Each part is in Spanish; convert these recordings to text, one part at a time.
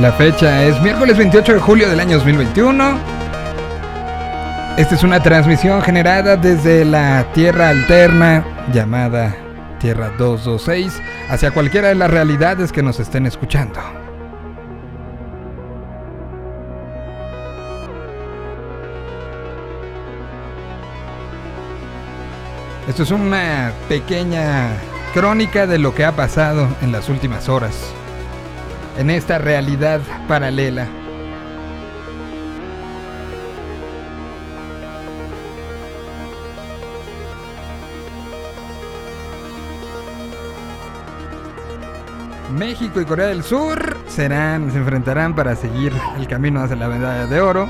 La fecha es miércoles 28 de julio del año 2021. Esta es una transmisión generada desde la Tierra Alterna llamada Tierra 226 hacia cualquiera de las realidades que nos estén escuchando. Esto es una pequeña crónica de lo que ha pasado en las últimas horas, en esta realidad paralela. México y Corea del Sur se enfrentarán para seguir el camino hacia la medalla de oro.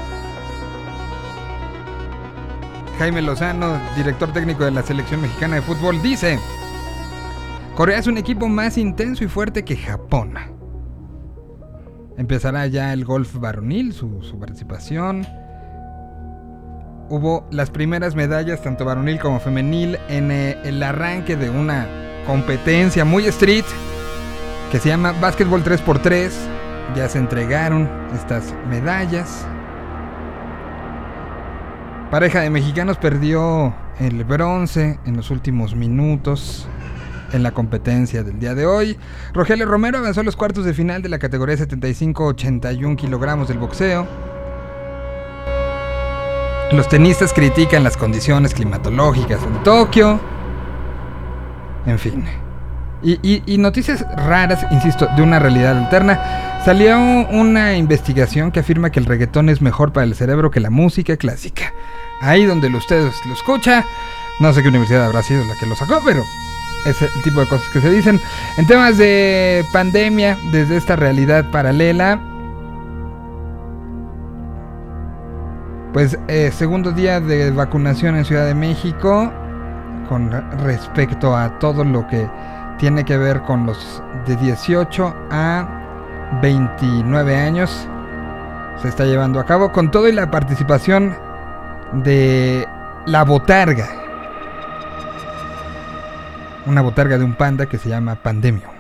Jaime Lozano, director técnico de la selección mexicana de fútbol, dice, Corea es un equipo más intenso y fuerte que Japón. Empezará ya el golf varonil, su, participación. Hubo las primeras medallas, tanto varonil como femenil, en eh, el arranque de una competencia muy street que se llama Básquetbol 3x3. Ya se entregaron estas medallas. Pareja de mexicanos perdió el bronce en los últimos minutos en la competencia del día de hoy. Rogelio Romero avanzó a los cuartos de final de la categoría 75-81 kilogramos del boxeo. Los tenistas critican las condiciones climatológicas en Tokio. En fin. Y, noticias raras, insisto, de una realidad alterna. Salió una investigación que afirma que el reggaetón es mejor para el cerebro que la música clásica. Ahí donde ustedes lo escucha. No sé qué universidad habrá sido la que lo sacó, pero es el tipo de cosas que se dicen. En temas de pandemia, desde esta realidad paralela, pues eh, segundo día de vacunación en Ciudad de México, con respecto a todo lo que tiene que ver con los de 18 a 29 años, se está llevando a cabo con todo y la participación de la botarga una botarga de un panda que se llama Pandemio.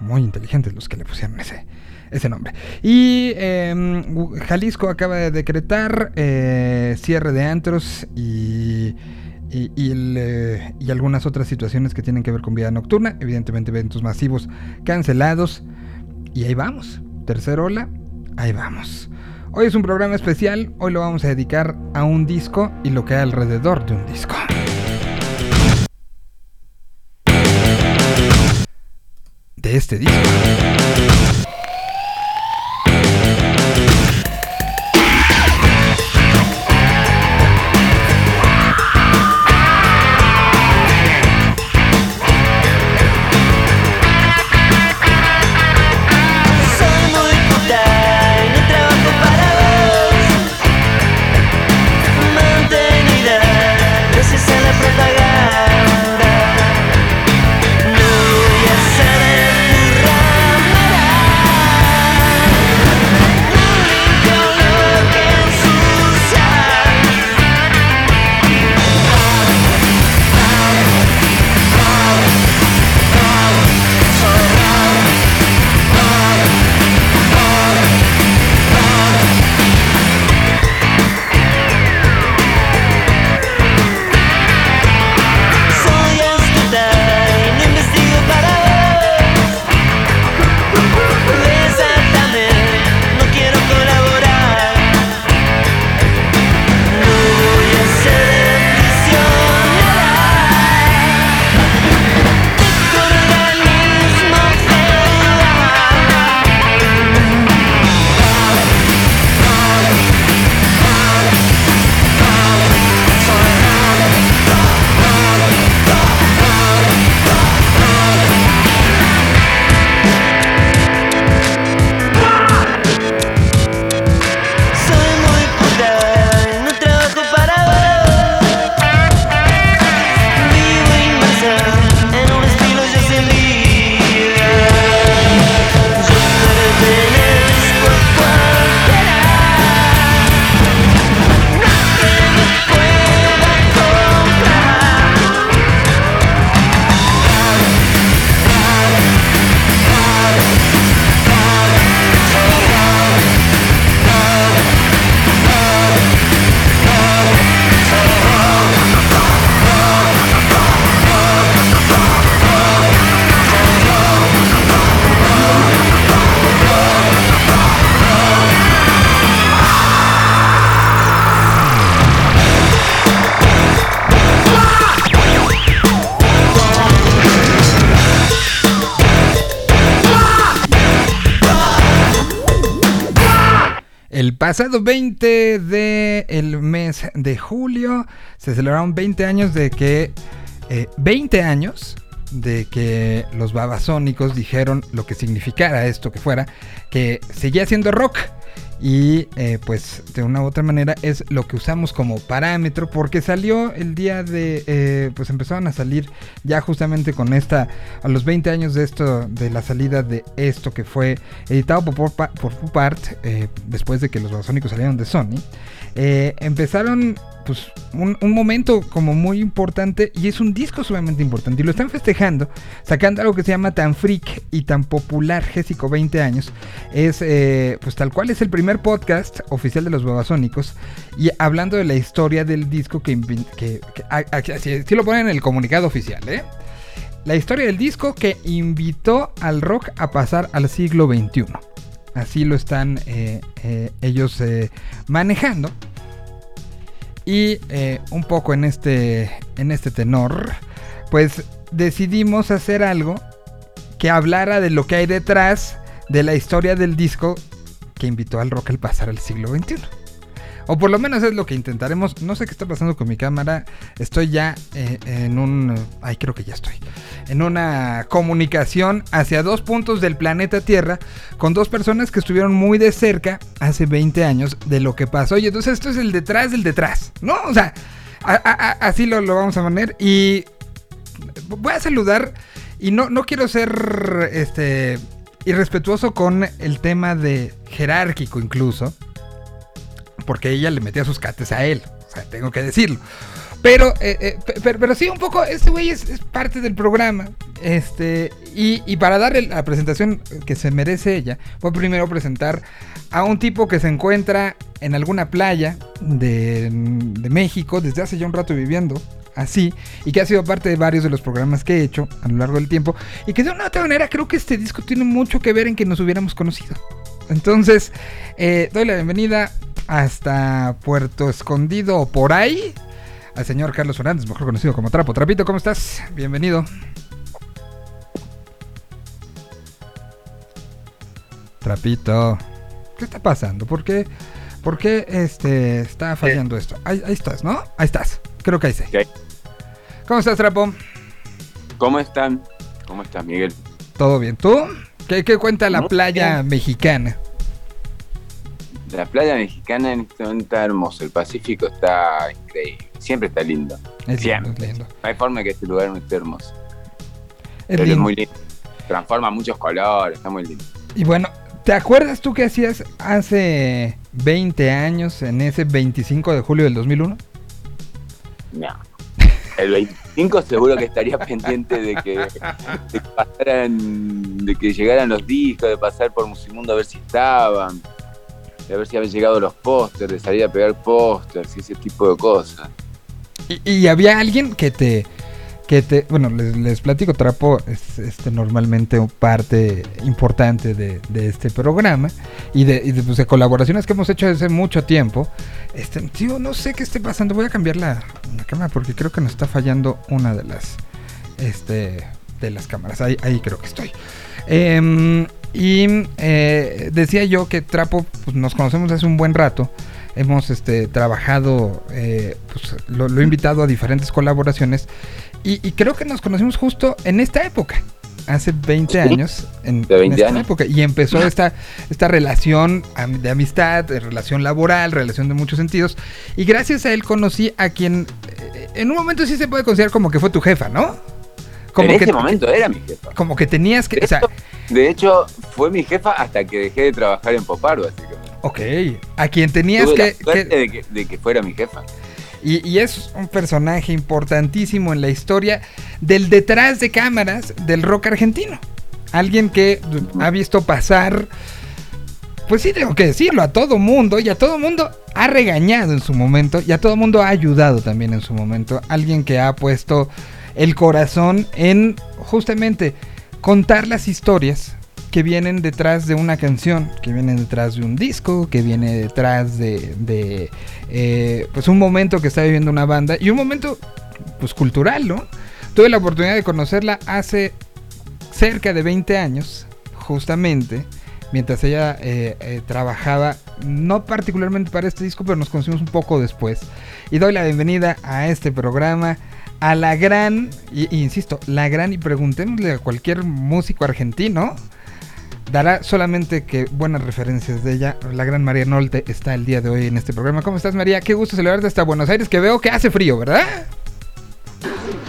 Muy inteligentes los que le pusieron ese, ese nombre. Y em, Jalisco acaba de decretar eh, cierre de antros y, eh, y, algunas otras situaciones que tienen que ver con vida nocturna. Evidentemente eventos masivos cancelados. Y ahí vamos. Tercera ola, ahí vamos. Hoy es un programa especial. Hoy lo vamos a dedicar a un disco y lo que hay alrededor de un disco. De este disco. Pasado 20 del mes de julio se celebraron 20 años de que... 20 eh, años de que los babasónicos dijeron lo que significara esto que fuera, que seguía siendo rock. Y eh, pues de una u otra manera es lo que usamos como parámetro porque salió el día de, eh, pues empezaron a salir ya justamente con esta, a los 20 años de esto, de la salida de esto que fue editado por, por, por eh, después de que los babasónicos salieron de Sony. empezaron pues un, momento como muy importante y es un disco sumamente importante y lo están festejando sacando algo que se llama tan freak y tan popular Gésico 20 años. Es eh, pues tal cual es el primer podcast oficial de los babasónicos y hablando de la historia del disco que, que, lo ponen en el comunicado oficial ¿eh? la historia del disco que invitó al rock a pasar al siglo XXI así lo están eh, ellos manejando y eh, un poco en este, en este tenor, pues decidimos hacer algo que hablara de lo que hay detrás de la historia del disco que invitó al rock al pasar al siglo XXI. O por lo menos es lo que intentaremos. No sé qué está pasando con mi cámara. Estoy ya eh, en un... Ay, creo que ya estoy. En una comunicación hacia dos puntos del planeta Tierra con dos personas que estuvieron muy de cerca hace 20 años de lo que pasó. Y entonces esto es el detrás del detrás. ¿No? O sea, así lo, lo, vamos a poner. Y voy a saludar. Y no, no quiero ser este irrespetuoso con el tema de jerárquico incluso porque ella le metía sus cates a él. O sea, tengo que decirlo. Pero, eh, eh, pero, sí, un poco, este güey es, parte del programa. Este, y, para darle la presentación que se merece ella, voy primero presentar a un tipo que se encuentra en alguna playa de, de México desde hace ya un rato viviendo así y que ha sido parte de varios de los programas que he hecho a lo largo del tiempo y que de una u otra manera creo que este disco tiene mucho que ver en que nos hubiéramos conocido. Entonces, eh, doy la bienvenida hasta Puerto Escondido o por ahí al señor Carlos Fernández, mejor conocido como Trapo. Trapito, ¿cómo estás? Bienvenido. Trapito, ¿qué está pasando? ¿Por qué, por qué este, está fallando esto? Ahí, estás, ¿no? Ahí estás. Creo que ahí sí. ¿Cómo estás, Trapo? ¿Cómo están? ¿Cómo estás, Miguel? ¿Todo bien? ¿Tú? ¿Qué, cuenta la playa mexicana? La playa mexicana en este momento está hermoso, el Pacífico está increíble, siempre está lindo. Es siempre. Lindo, No hay forma que este lugar no esté hermoso. Es, es muy lindo. Transforma muchos colores, está muy lindo. Y bueno, ¿te acuerdas tú qué hacías hace 20 años, en ese 25 de julio del 2001? No. El 25 seguro que estaría pendiente de que, de pasaran, de que llegaran los discos, de pasar por Musimundo a ver si estaban de ver si habían llegado los pósters, de salir a pegar pósters y ese tipo de cosas. Y, había alguien que te, que te, bueno, les, platico, Trapo es este, normalmente parte importante de, este programa y, de, pues, de, colaboraciones que hemos hecho desde mucho tiempo. Este, tío, no sé qué esté pasando, voy a cambiar la, cámara porque creo que nos está fallando una de las, este, de las cámaras. Ahí, ahí creo que estoy. Eh, y eh, decía yo que Trapo pues, nos conocemos hace un buen rato. Hemos este, trabajado, eh, pues, lo, he invitado a diferentes colaboraciones. Y, creo que nos conocimos justo en esta época. Hace 20 años. En, de 20 esta época. Y empezó esta, esta relación de amistad, de relación laboral, relación de muchos sentidos. Y gracias a él conocí a quien eh, en un momento sí se puede considerar como que fue tu jefa, ¿no? Como en ese momento era mi jefa. Como que tenías que. De hecho, fue mi jefa hasta que dejé de trabajar en Popar, básicamente. Ok, a quien tenías que, De, que, fuera mi jefa. Y, es un personaje importantísimo en la historia del detrás de cámaras del rock argentino. Alguien que ha visto pasar, pues sí, tengo que decirlo, a todo mundo y a todo mundo ha regañado en su momento y a todo mundo ha ayudado también en su momento. Alguien que ha puesto el corazón en justamente contar las historias que vienen detrás de una canción, que vienen detrás de un disco, que viene detrás de, eh, pues un momento que está viviendo una banda y un momento pues cultural, ¿no? Tuve la oportunidad de conocerla hace cerca de 20 años, justamente, mientras ella eh, eh, trabajaba, no particularmente para este disco, pero nos conocimos un poco después. Y doy la bienvenida a este programa a la gran, y, insisto, la gran, y preguntémosle a cualquier músico argentino, dará solamente que buenas referencias de ella. La gran María Nolte está el día de hoy en este programa. ¿Cómo estás, María? Qué gusto saludarte hasta Buenos Aires, que veo que hace frío, ¿verdad?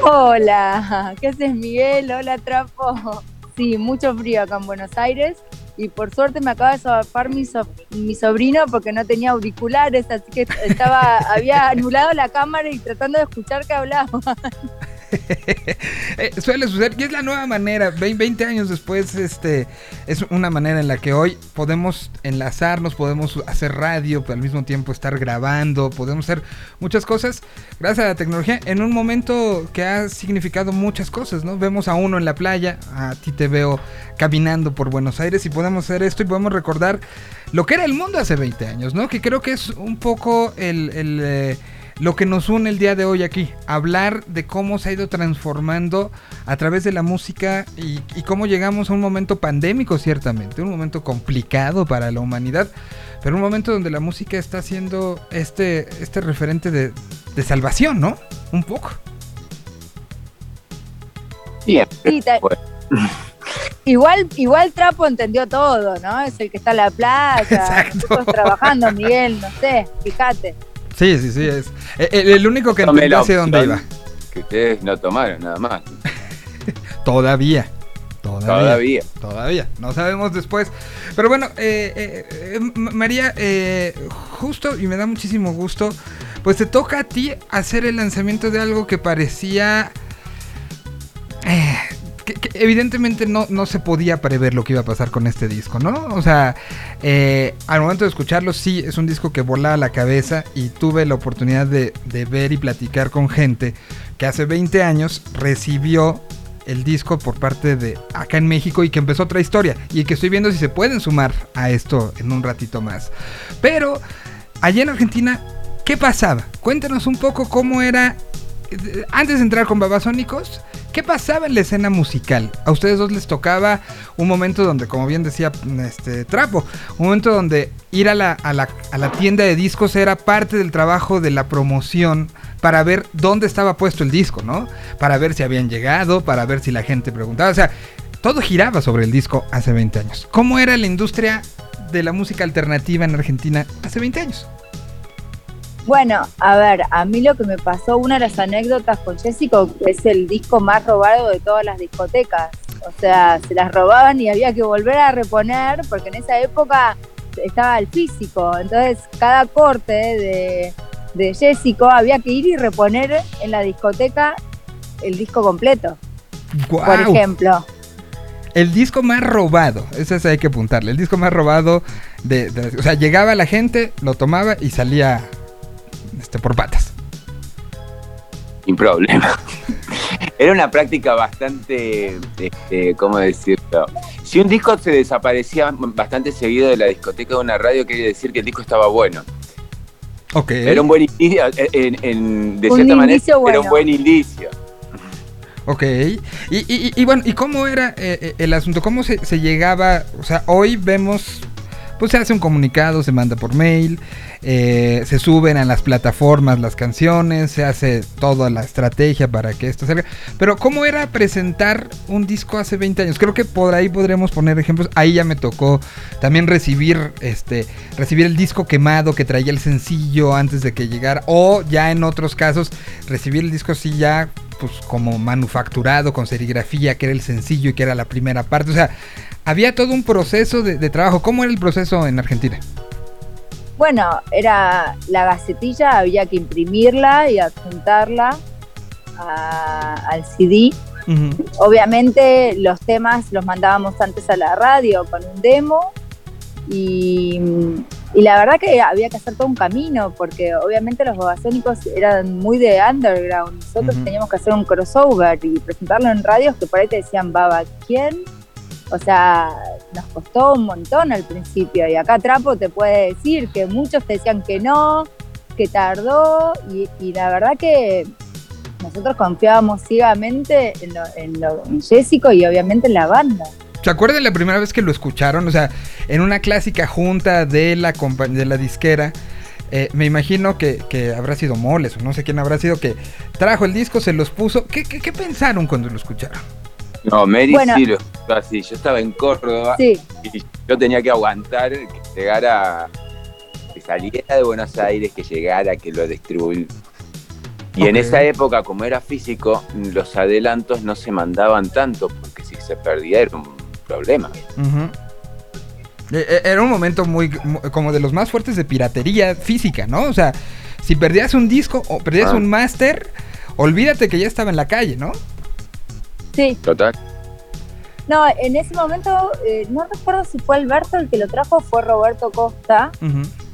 Hola, ¿qué haces, Miguel? Hola, Trapo. Sí, mucho frío acá en Buenos Aires y por suerte me acaba de zafar mi, mi sobrino porque no tenía auriculares, así que estaba, había anulado la cámara y tratando de escuchar que hablaba. Eh, suele suceder y es la nueva manera. 20 años después, este es una manera en la que hoy podemos enlazarnos, podemos hacer radio, pero al mismo tiempo estar grabando, podemos hacer muchas cosas gracias a la tecnología en un momento que ha significado muchas cosas, ¿no? Vemos a uno en la playa, a ti te veo caminando por Buenos Aires y podemos hacer esto y podemos recordar lo que era el mundo hace 20 años, ¿no? Que creo que es un poco el, eh, lo que nos une el día de hoy aquí, hablar de cómo se ha ido transformando a través de la música y, cómo llegamos a un momento pandémico ciertamente, un momento complicado para la humanidad, pero un momento donde la música está siendo este, este referente de, salvación, ¿no? Un poco. Bien. Igual, igual Trapo entendió todo, ¿no? Es el que está en la playa, trabajando, Miguel, no sé, fíjate. Sí, sí, sí. Es eh, el, único que entendió hacia dónde iba. Que ustedes no tomaron nada más. Todavía. Todavía. Todavía. No sabemos después. Pero bueno, eh, eh, María, justo y me da muchísimo gusto, pues te toca a ti hacer el lanzamiento de algo que parecía evidentemente no, no se podía prever lo que iba a pasar con este disco, ¿no? O sea, eh, al momento de escucharlo, sí, es un disco que volaba la cabeza y tuve la oportunidad de, de ver y platicar con gente que hace 20 años recibió el disco por parte de acá en México y que empezó otra historia y que estoy viendo si se pueden sumar a esto en un ratito más. Pero allá en Argentina, ¿qué pasaba? Cuéntanos un poco cómo era antes de entrar con Babasónicos ¿Qué pasaba en la escena musical? A ustedes dos les tocaba un momento donde, como bien decía este Trapo, un momento donde ir a la, a la, tienda de discos era parte del trabajo de la promoción para ver dónde estaba puesto el disco, ¿no? Para ver si habían llegado, para ver si la gente preguntaba. O sea, todo giraba sobre el disco hace 20 años. ¿Cómo era la industria de la música alternativa en Argentina hace 20 años? Bueno, a ver, a mí lo que me pasó, una de las anécdotas con Jessico, es el disco más robado de todas las discotecas. O sea, se las robaban y había que volver a reponer, porque en esa época estaba el físico. Entonces, cada corte de, de Jessico había que ir y reponer en la discoteca el disco completo. Por ejemplo. El disco más robado, ese hay que apuntarle. El disco más robado de, de, O sea, llegaba la gente, lo tomaba y salía este, por patas. Sin problema. Era una práctica bastante, este, ¿cómo decirlo? Si un disco se desaparecía bastante seguido de la discoteca de una radio, quería decir que el disco estaba bueno. Ok. Era un buen inicio, de cierta manera, era un buen indicio. Ok, y, bueno, ¿y cómo era eh, eh, el asunto? ¿Cómo se, se, llegaba? O sea, hoy vemos pues se hace un comunicado, se manda por mail, eh, se suben a las plataformas las canciones, se hace toda la estrategia para que esto salga. Pero ¿cómo era presentar un disco hace 20 años? Creo que por ahí podremos poner ejemplos. Ahí ya me tocó también recibir este recibir el disco quemado que traía el sencillo antes de que llegara o ya en otros casos recibir el disco así ya pues como manufacturado con serigrafía, que era el sencillo y que era la primera parte. O sea, había todo un proceso de, trabajo. ¿Cómo era el proceso en Argentina? Bueno, era la gacetilla, había que imprimirla y adjuntarla al CD. Obviamente los temas los mandábamos antes a la radio con un demo y, la verdad que había que hacer todo un camino porque obviamente los babasónicos eran muy de underground. Nosotros teníamos que hacer un crossover y presentarlo en radios que por ahí te decían, Baba, ¿quién? O sea, nos costó un montón al principio y acá Trapo te puede decir que muchos te decían que no, que tardó y, la verdad que nosotros confiábamos ciegamente en, lo, en, Jessico y obviamente en la banda. ¿Se acuerdan la primera vez que lo escucharon? O sea, en una clásica junta de la, de la disquera. Eh, me imagino que, habrá sido Moles o no sé quién habrá sido que trajo el disco, se los puso. ¿Qué, qué, pensaron cuando lo escucharon? No, Mary sí lo así. Yo estaba en Córdoba y yo tenía que aguantar que llegara, que saliera de Buenos Aires, que llegara, que lo distribuyera. Y en esa época, como era físico, los adelantos no se mandaban tanto, porque si se perdía era un problema. E, era un momento muy, como de los más fuertes de piratería física, ¿no? O sea, si perdías un disco o perdías ah. un máster, olvídate que ya estaba en la calle, ¿no? Sí. Total. No, en ese momento, eh, no recuerdo si fue Alberto el que lo trajo, fue Roberto Costa.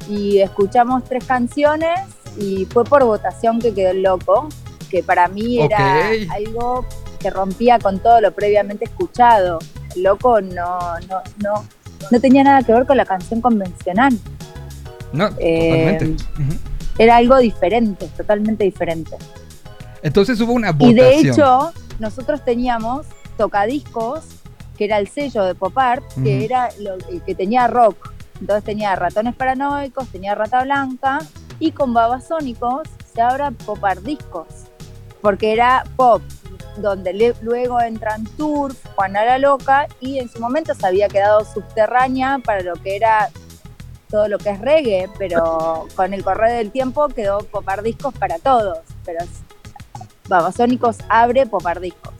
Y escuchamos tres canciones y fue por votación que quedó el loco, que para mí era algo que rompía con todo lo previamente escuchado. El loco no, no, no, no tenía nada que ver con la canción convencional. No, eh, totalmente. Era algo diferente, totalmente diferente. Entonces hubo una votación. Y de hecho, nosotros teníamos tocadiscos, que era el sello de Pop Art, que era lo, que tenía rock. Entonces tenía ratones paranoicos, tenía rata blanca, y con babasónicos se abra Pop Art discos, porque era pop, donde luego entran Turf, Juana la Loca, y en su momento se había quedado subterránea para lo que era todo lo que es reggae, pero con el correr del tiempo quedó Popar Discos para todos. Pero Babasónicos abre Popar Discos.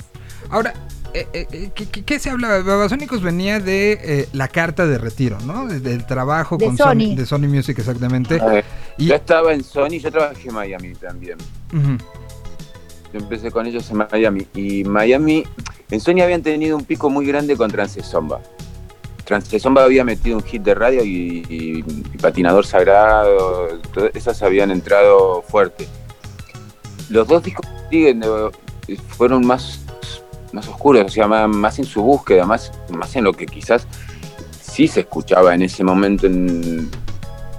Ahora, eh, eh, eh ¿qué, se hablaba? Babasónicos venía de eh, la carta de retiro, ¿no? del trabajo con Sony. de Sony Music, exactamente. y... Yo estaba en Sony, yo trabajé en Miami también. Yo empecé con ellos en Miami. Y Miami, en Sony habían tenido un pico muy grande con Transesomba. Transesomba había metido un hit de radio y, Patinador Sagrado, todas esas habían entrado fuerte. Los dos discos siguen, eh, fueron más, más oscuros, o sea, más, en su búsqueda, más, más en lo que quizás sí se escuchaba en ese momento en,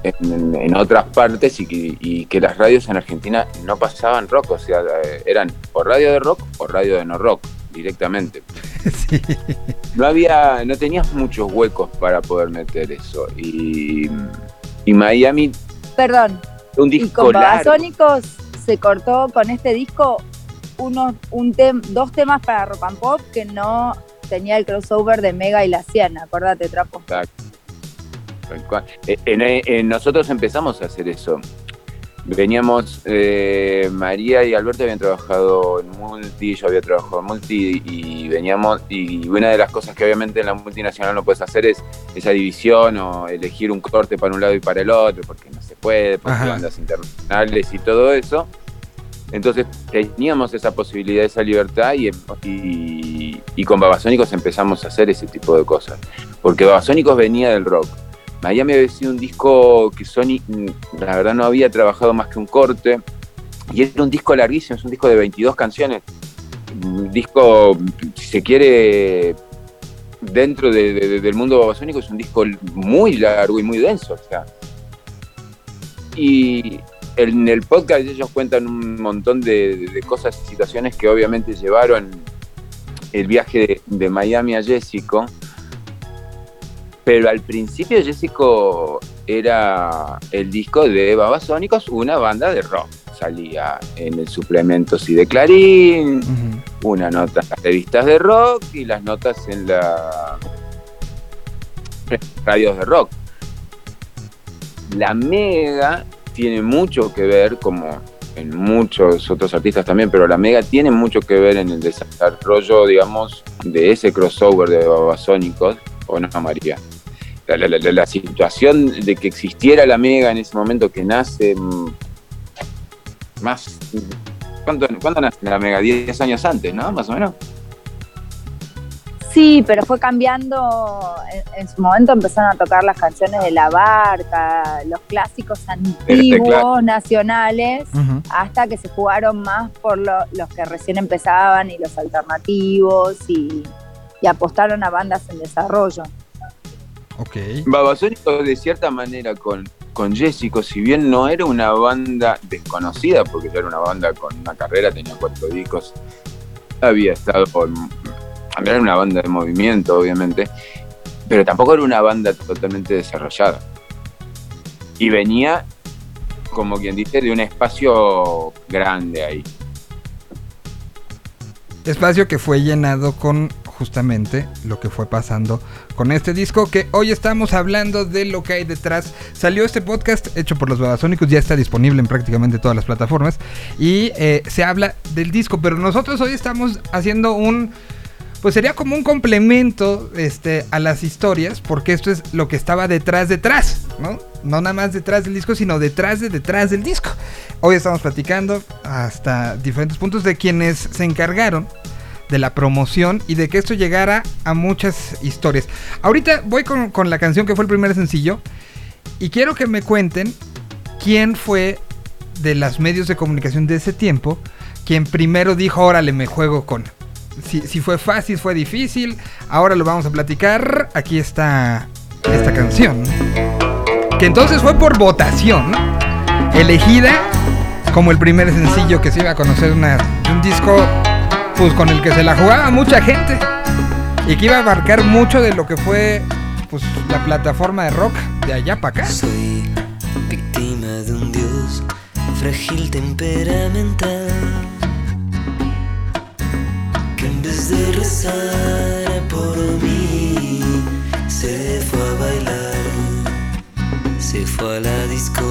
en, otras partes y que, las radios en Argentina no pasaban rock, o sea, eh, eran o radio de rock o radio de no rock directamente. No había, no tenías muchos huecos para poder meter eso. Y, Miami. Perdón. Un disco. Y con se cortó con este disco uno, un dos temas para rock and pop que no tenía el crossover de Mega y la Siena, acordate, Trapo. Exacto. Eh, eh, nosotros empezamos a hacer eso. Veníamos, eh, María y Alberto habían trabajado en multi, yo había trabajado en multi y veníamos, y una de las cosas que obviamente en la multinacional no puedes hacer es esa división o elegir un corte para un lado y para el otro, porque no se puede, porque bandas internacionales y todo eso. Entonces teníamos esa posibilidad, esa libertad y, y con Babasónicos empezamos a hacer ese tipo de cosas. Porque Babasónicos venía del rock Miami había sido un disco que Sony, mm, la verdad, no había trabajado más que un corte. Y era un disco larguísimo, es un disco de 22 canciones. Un disco, si se quiere, dentro del mundo babasónico, es un disco muy largo y muy denso. O sea. Y en el podcast ellos cuentan un montón de, cosas y situaciones que obviamente llevaron el viaje de, de Miami a Jessico pero al principio Jessico era el disco de Babasónicos, una banda de rock. Salía en el suplemento sí de Clarín, una nota en las revistas de rock y las notas en las radios de rock. La Mega tiene mucho que ver, como en muchos otros artistas también, pero la Mega tiene mucho que ver en el desarrollo, digamos, de ese crossover de Babasónicos, ¿o no, María? la, situación de que existiera la Mega en ese momento que nace mm, más... ¿Cuándo, nace la Mega? Diez años antes, ¿no? Más o menos. Sí, pero fue cambiando. En, su momento empezaron a tocar las canciones de La Barca, los clásicos antiguos, nacionales, hasta que se jugaron más por los que recién empezaban y los alternativos y apostaron a bandas en desarrollo. Okay. Babasónicos de cierta manera con, con Jessico, si bien no era una banda desconocida, porque ya era una banda con una carrera, tenía cuatro discos, había estado era una banda de movimiento, obviamente, pero tampoco era una banda totalmente desarrollada. Y venía, como quien dice, de un espacio grande ahí. Espacio que fue llenado con justamente lo que fue pasando con este disco que hoy estamos hablando de lo que hay detrás. Salió este podcast hecho por los Babasónicos, ya está disponible en prácticamente todas las plataformas y eh, se habla del disco, pero nosotros hoy estamos haciendo un pues sería como un complemento este, a las historias, porque esto es lo que estaba detrás, detrás, ¿no? No nada más detrás del disco, sino detrás de detrás del disco. Hoy estamos platicando hasta diferentes puntos de quienes se encargaron de la promoción y de que esto llegara a muchas historias. Ahorita voy con, con la canción que fue el primer sencillo y quiero que me cuenten quién fue de los medios de comunicación de ese tiempo quien primero dijo, órale, me juego con si, fue fácil, fue difícil. Ahora lo vamos a platicar. Aquí está esta canción. Que entonces fue por votación. Elegida como el primer sencillo que se iba a conocer una, un disco pues con el que se la jugaba mucha gente. Y que iba a abarcar mucho de lo que fue pues la plataforma de rock de allá para acá. Soy víctima de un dios frágil temperamental por mí, se fue a bailar, se fue a la disco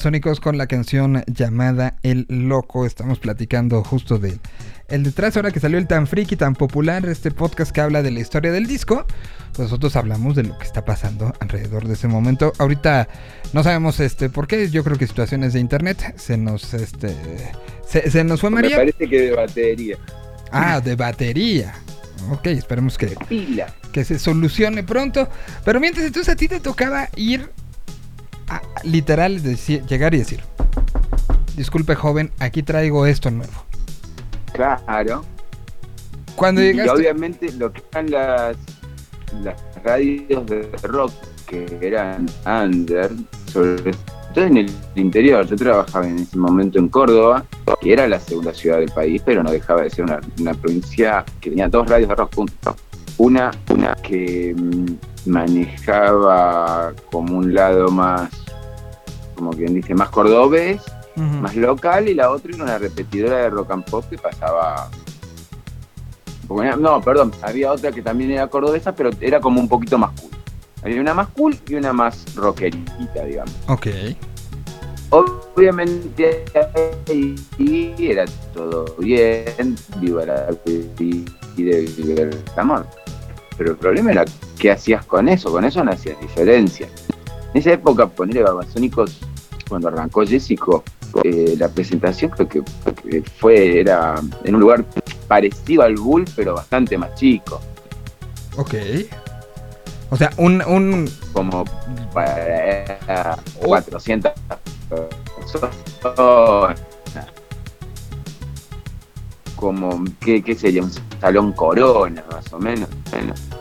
Sónicos con la canción llamada El Loco. Estamos platicando justo de el detrás, ahora que salió el tan friki, tan popular, este podcast que habla de la historia del disco. Pues nosotros hablamos de lo que está pasando alrededor de ese momento. Ahorita no sabemos este por qué. Yo creo que situaciones de internet se nos este se, nos fue María. Me parece que de batería. Ah, de batería. Ok, esperemos que, que se solucione pronto. Pero mientras entonces a ti te tocaba ir literal decir, llegar y decir, disculpe joven, aquí traigo esto nuevo. Claro. Cuando y, obviamente lo que eran las, las radios de rock que eran under, sobre todo en el interior. Yo trabajaba en ese momento en Córdoba, que era la segunda ciudad del país, pero no dejaba de ser una, una provincia que tenía dos radios de rock juntos. Una, una que mm, manejaba como un lado más, como quien dice, más cordobés, más local, y la otra era una repetidora de rock and pop que pasaba. No, perdón, había otra que también era cordobesa, pero era como un poquito más cool. Había una más cool y una más rockerita, digamos. Ok. Obviamente ahí era todo bien, viva la vida, viva el amor. Pero el problema era qué hacías con eso, con eso no hacías diferencia. En esa época, ponerle Babasónicos, cuando arrancó Jessico, eh, la presentación creo que, que fue, era en un lugar parecido al Bull, pero bastante más chico, Ok. O sea, un, un como para Oh. 400 personas. Como, ¿qué, qué sería? Un salón corona, más o menos.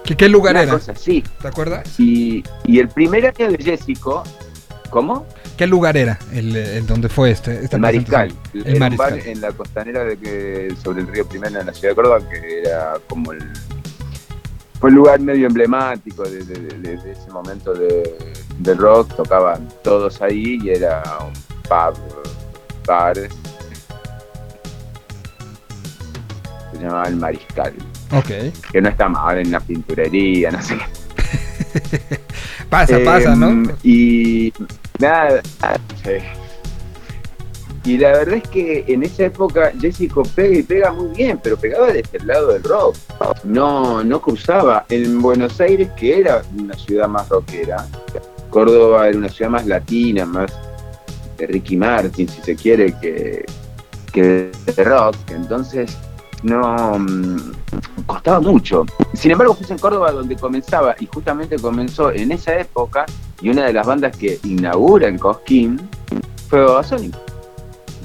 ¿Qué, qué lugar una era? cosa así. ¿Te acuerdas? Y, y el primer año de Jessico, ¿cómo? ¿Qué lugar era el, el donde fue este, esta El Mariscal. Era un Mariscal. bar en la costanera de que, sobre el río Primero en la ciudad de Córdoba, que era como el. Fue un lugar medio emblemático de, de- de- de ese momento de, de rock. Tocaban todos ahí y era un pub, bar. Se llamaba El Mariscal. Ok. Que no está mal en la pinturería, no sé qué. Pasa, pasa, ¿no? Em, Y nada, sí. Y la verdad es que en esa época Jessico pega y pega muy bien, pero pegaba desde el lado del rock. No, no cruzaba. En Buenos Aires, que era una ciudad más rockera, Córdoba era una ciudad más latina, más de Ricky Martin, si se quiere, que, que de rock. Entonces, no mm, costaba mucho. Sin embargo, fue en Córdoba donde comenzaba, y justamente comenzó en esa época, y una de las bandas que inaugura en Cosquín fue Babasónicos.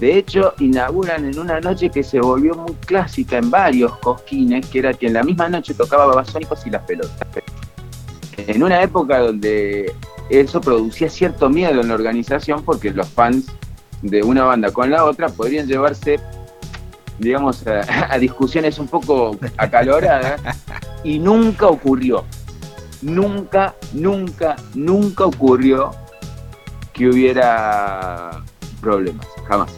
De hecho, inauguran en una noche que se volvió muy clásica en varios cosquines, que era que en la misma noche tocaba Babasónicos y las pelotas. En una época donde eso producía cierto miedo en la organización porque los fans de una banda con la otra podrían llevarse, digamos, a, a discusiones un poco acaloradas y nunca ocurrió. Nunca, nunca, nunca ocurrió que hubiera problemas, jamás.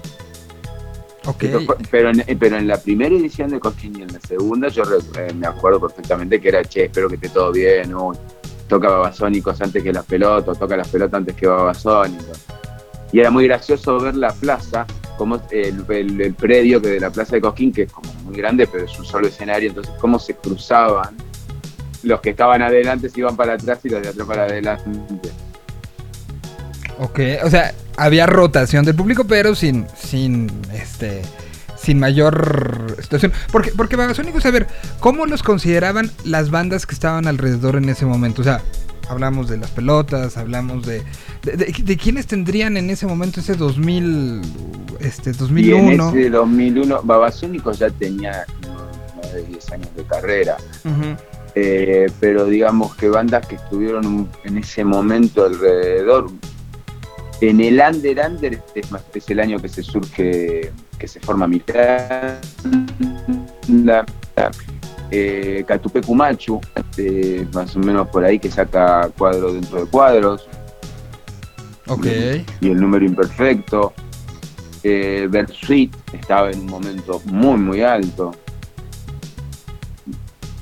Ok. Eso fue- pero, en, pero en la primera edición de Cosquín y en la segunda, yo eh, me acuerdo perfectamente que era, che, espero que esté todo bien, uy, toca Babasónicos antes que las pelotas, toca las pelotas antes que Babasónicos. Y era muy gracioso ver la plaza, como el, el- el predio que de la plaza de Cosquín, que es como muy grande, pero es un solo escenario, entonces cómo se cruzaban. Los que estaban adelante se iban para atrás y los de atrás para adelante. Ok, o sea, había rotación del público, pero sin, sin, este, sin mayor situación. Porque, porque Babasónicos, a ver, ¿cómo los consideraban las bandas que estaban alrededor en ese momento? O sea, hablamos de las pelotas, hablamos de, de, de- de quiénes tendrían en ese momento ese 2000, este, Y en 2001. ese 2001, Babasónicos ya tenía 9, 10 años de carrera. Eh, pero digamos que bandas que estuvieron en ese momento alrededor. En el Under Under este es, el año que se surge, que se forma Miranda, eh, Catupecu Machu, eh, más o menos por ahí que saca cuadro dentro de cuadros Ok. y el número imperfecto. Eh, Bersuit estaba en un momento muy, muy alto.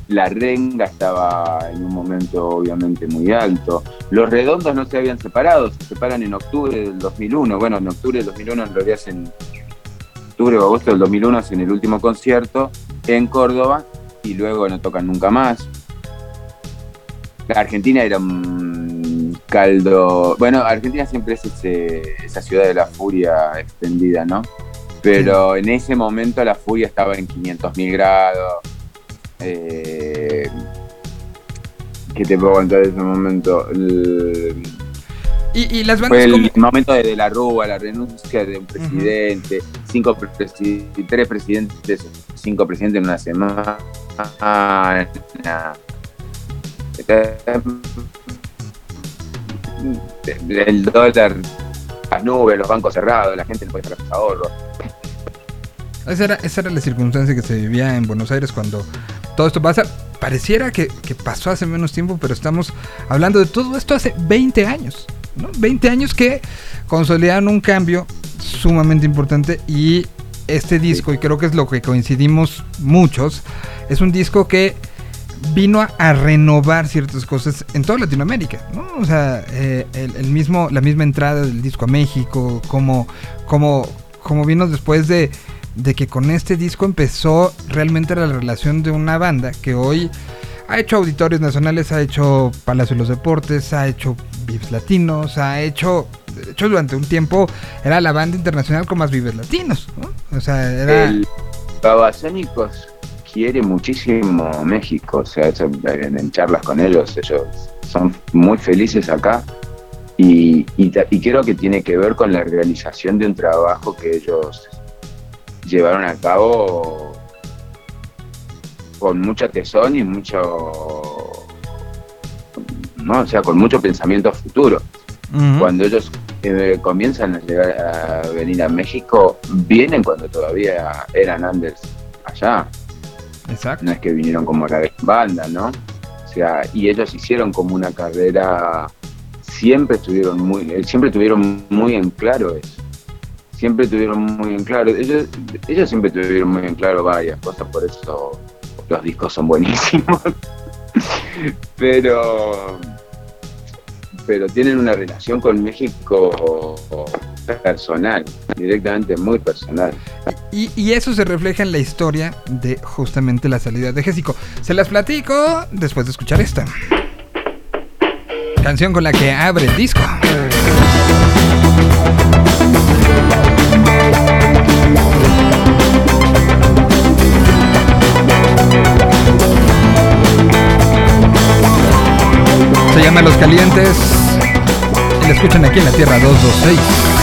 La Renga estaba en un momento obviamente muy alto. Los Redondos no se habían separado, se separan en octubre del 2001. Bueno, en octubre del 2001 en realidad es en octubre o agosto del 2001 hacen el último concierto en Córdoba y luego no tocan nunca más. La Argentina era un caldo. Bueno, Argentina siempre es ese- esa ciudad de la furia extendida, ¿no? Pero en ese momento la furia estaba en 500.000 grados. Eh, ¿Qué te puedo contar de ese momento? El- Y, y las fue bandas el como... momento de, de la Rúa, la renuncia de un presidente, cinco presi- tres presidentes, cinco presidentes en una semana. El dólar las nubes, los bancos cerrados, la gente no puede sacar sus ahorros. Esa era, esa era la circunstancia que se vivía en Buenos Aires cuando todo esto pasa. Pareciera que, que pasó hace menos tiempo, pero estamos hablando de todo esto hace 20 años. ¿No? 20 años que consolidaron un cambio sumamente importante y este disco, y creo que es lo que coincidimos muchos, es un disco que vino a, a renovar ciertas cosas en toda Latinoamérica, ¿no? O sea, eh, el, el mismo, la misma entrada del disco a México, como, como, como vino después de, de que con este disco empezó realmente la relación de una banda que hoy ha hecho auditorios nacionales, ha hecho Palacio de los Deportes, ha hecho Vives Latinos, ha hecho, de hecho durante un tiempo era la banda internacional con más Vives Latinos, ¿no? O sea, era... El Babasónicos quiere muchísimo México, o sea, eso, en, charlas con ellos, ellos son muy felices acá y, y, creo que tiene que ver con la realización de un trabajo que ellos llevaron a cabo con mucha tesón y mucho, no, o sea, con mucho pensamiento futuro. Ujú. Cuando ellos eh, comienzan a llegar a venir a México, vienen cuando todavía eran Anders allá. Exacto. No es que vinieron como la banda, ¿no? O sea, y ellos hicieron como una carrera, siempre estuvieron muy, eh, siempre tuvieron muy en claro eso. Siempre tuvieron muy en claro, ellos, ellos siempre tuvieron muy en claro varias cosas, por eso los discos son buenísimos. pero pero tienen una relación con México personal, directamente muy personal. Y, eso se refleja en la historia de justamente la salida de Jésico. Se las platico después de escuchar esta. Canción con la que abre el disco. Se llama Los Calientes la escuchan aquí en la Tierra 226.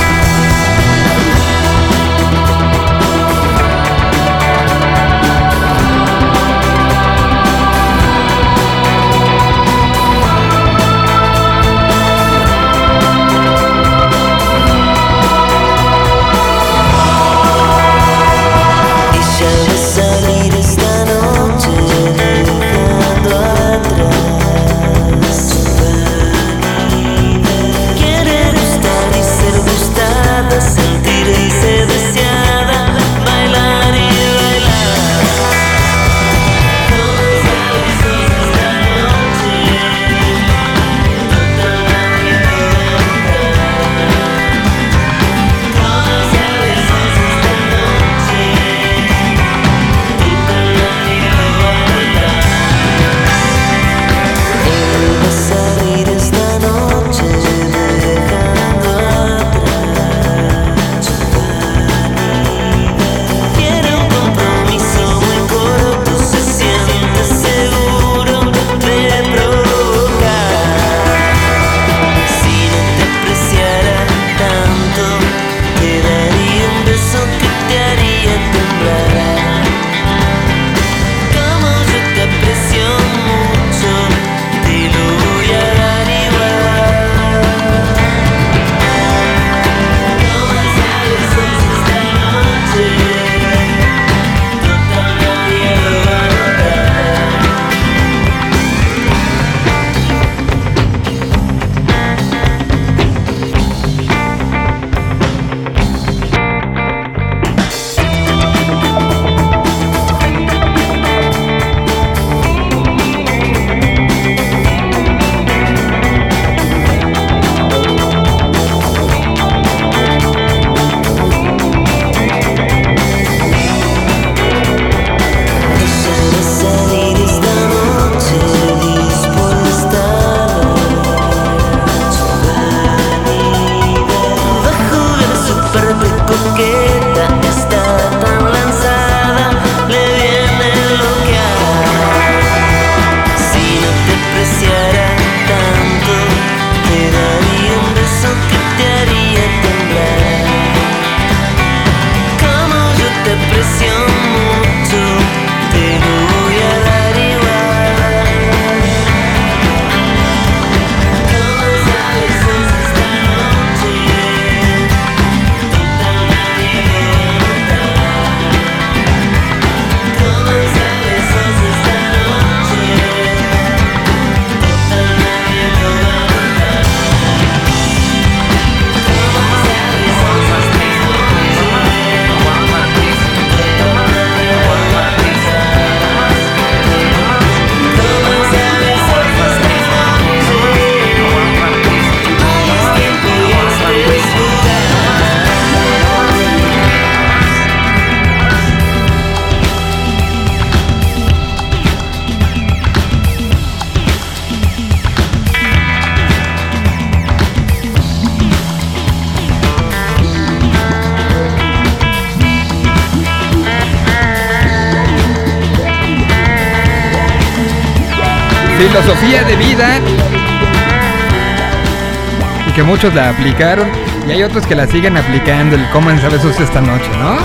Muchos la aplicaron y hay otros que la siguen aplicando el coman sabes esta noche, ¿no?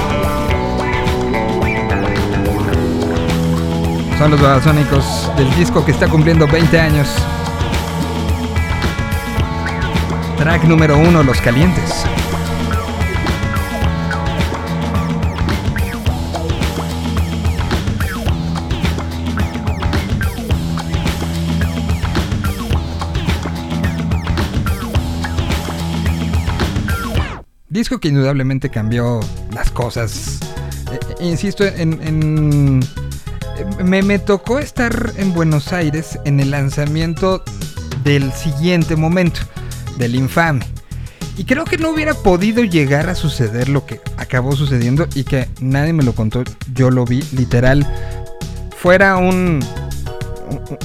Son los babasónicos del disco que está cumpliendo 20 años. Track número uno, Los Calientes. Disco que indudablemente cambió las cosas. Eh, eh, insisto, en, me, me, tocó estar en Buenos Aires en el lanzamiento del siguiente momento, del infame. Y creo que no hubiera podido llegar a suceder lo que acabó sucediendo y que nadie me lo contó, yo lo vi literal. Fuera un,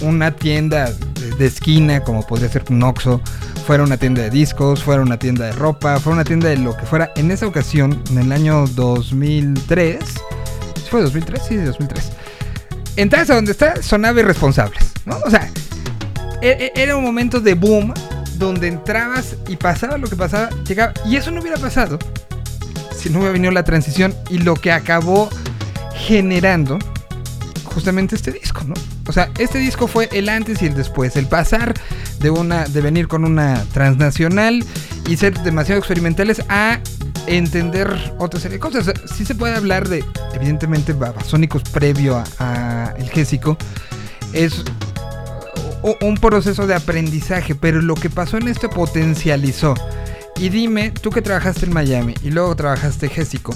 una tienda de esquina como podría ser un Oxxo fuera una tienda de discos, fuera una tienda de ropa, fuera una tienda de lo que fuera. En esa ocasión, en el año 2003, ¿fue 2003? Sí, 2003. Entras a donde está, sonaba irresponsables, ¿no? O sea, e, e, era un momento de boom donde entrabas y pasaba lo que pasaba, llegaba. Y eso no hubiera pasado si no hubiera venido la transición y lo que acabó generando justamente este disco, ¿no? O sea, este disco fue el antes y el después, el pasar de una de venir con una transnacional y ser demasiado experimentales a entender otra serie de cosas. Sí se puede hablar de, evidentemente, Babasónicos previo a, El Gésico. Es un proceso de aprendizaje, pero lo que pasó en esto potencializó. Y dime, tú que trabajaste en Miami y luego trabajaste en Gésico,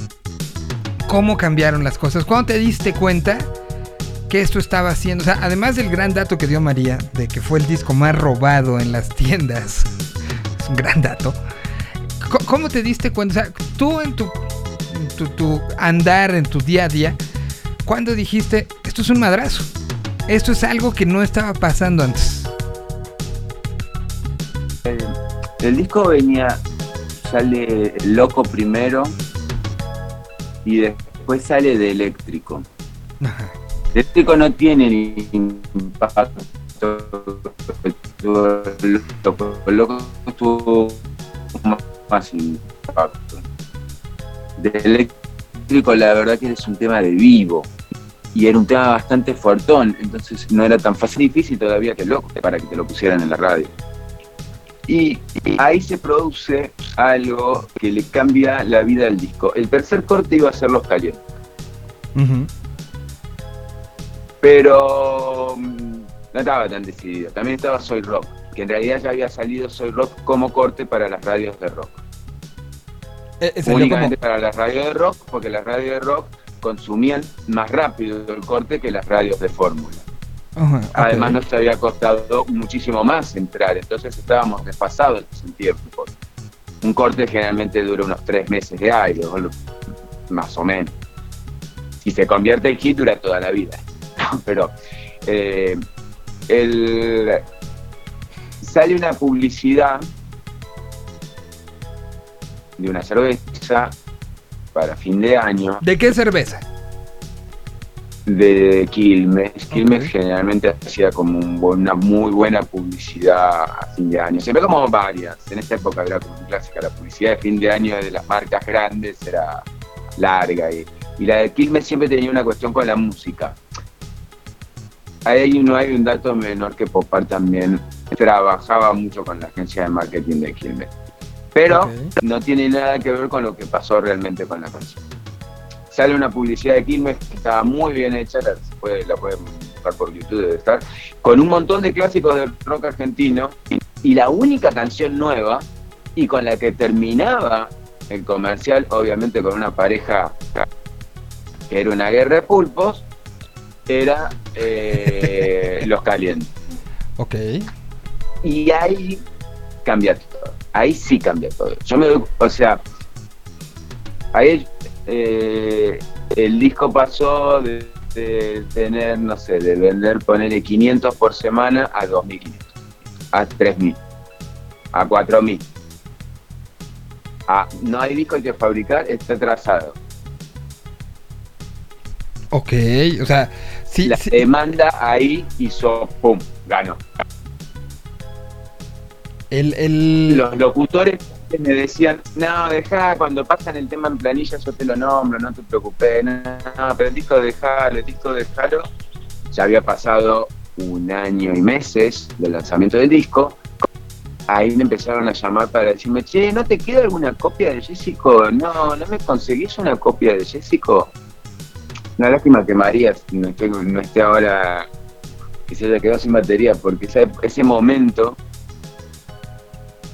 ¿cómo cambiaron las cosas? ¿Cuándo te diste cuenta que esto estaba haciendo. O sea, además del gran dato que dio María, de que fue el disco más robado en las tiendas, es un gran dato. ¿Cómo te diste cuenta? O sea, tú en tu, tu, andar, en tu día a día, ¿cuándo dijiste, esto es un madrazo? Esto es algo que no estaba pasando antes. El, disco venía, sale loco primero y después sale de eléctrico. Ajá eléctrico no tiene impacto. El loco tuvo más impacto. De eléctrico, la verdad que es un tema de vivo. Y era un tema bastante fuertón, entonces no era tan fácil y difícil todavía que loco para que te lo pusieran en la radio. Y ahí se produce algo que le cambia la vida al disco. El tercer corte iba a ser Los Calientes. Pero mm, no estaba tan decidido. También estaba Soy Rock, que en realidad ya había salido Soy Rock como corte para las radios de rock. Eh, eh, Únicamente para las radios de rock, porque las radios de rock consumían más rápido el corte que las radios de fórmula. Además nos había costado muchísimo más entrar, entonces estábamos desfasados en sentido. Un corte generalmente dura unos tres meses de aire, más o menos. Si se convierte en hit dura toda la vida. pero eh, sale una publicidad de una cerveza para fin de año. ¿De qué cerveza? De Quilmes. Quilmes generalmente hacía como una muy buena publicidad a fin de año. Siempre como varias. En esta época era como clásica. La publicidad de fin de año de las marcas grandes era larga. Y, y la de Quilmes siempre tenía una cuestión con la música ahí no hay un dato menor que Popar también trabajaba mucho con la agencia de marketing de Quilmes. Pero no tiene nada que ver con lo que pasó realmente con la canción. Sale una publicidad de Quilmes que estaba muy bien hecha, la, puede, la pueden buscar por YouTube, debe estar, con un montón de clásicos del rock argentino. Y la única canción nueva y con la que terminaba el comercial, obviamente con una pareja que era una guerra de pulpos, era eh, Los Calientes. Ok. Y ahí cambia todo. Ahí sí cambia todo. Yo me doy, o sea, ahí eh, el disco pasó de, tener, no sé, de vender, ponerle 500 por semana a 2.500, a 3.000, a 4.000. no hay disco que fabricar, está trazado Ok, o sea, sí. La sí. demanda ahí hizo pum, ganó. El, el... Los locutores me decían, no, deja, cuando pasan el tema en planilla yo te lo nombro, no te preocupes, no, no, pero el disco dejalo, el disco dejalo. Ya había pasado un año y meses del lanzamiento del disco. Ahí me empezaron a llamar para decirme, che, ¿no te queda alguna copia de Jessico? No, ¿no me conseguís una copia de Jessico? Una lástima que María no esté, no esté ahora, que se haya quedado sin batería, porque ese, momento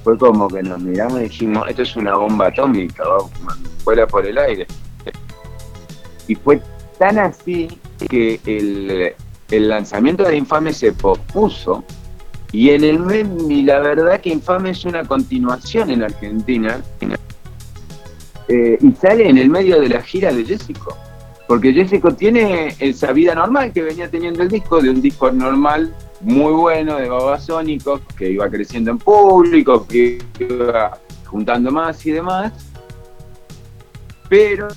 fue como que nos miramos y dijimos, esto es una bomba atómica, va fuera por el aire. Y fue tan así que el, lanzamiento de Infame se pospuso y en el y la verdad que Infame es una continuación en Argentina eh, y sale en el medio de la gira de Jessico. Porque Jessico tiene esa vida normal que venía teniendo el disco, de un disco normal muy bueno de Babasónicos, que iba creciendo en público, que iba juntando más y demás. Pero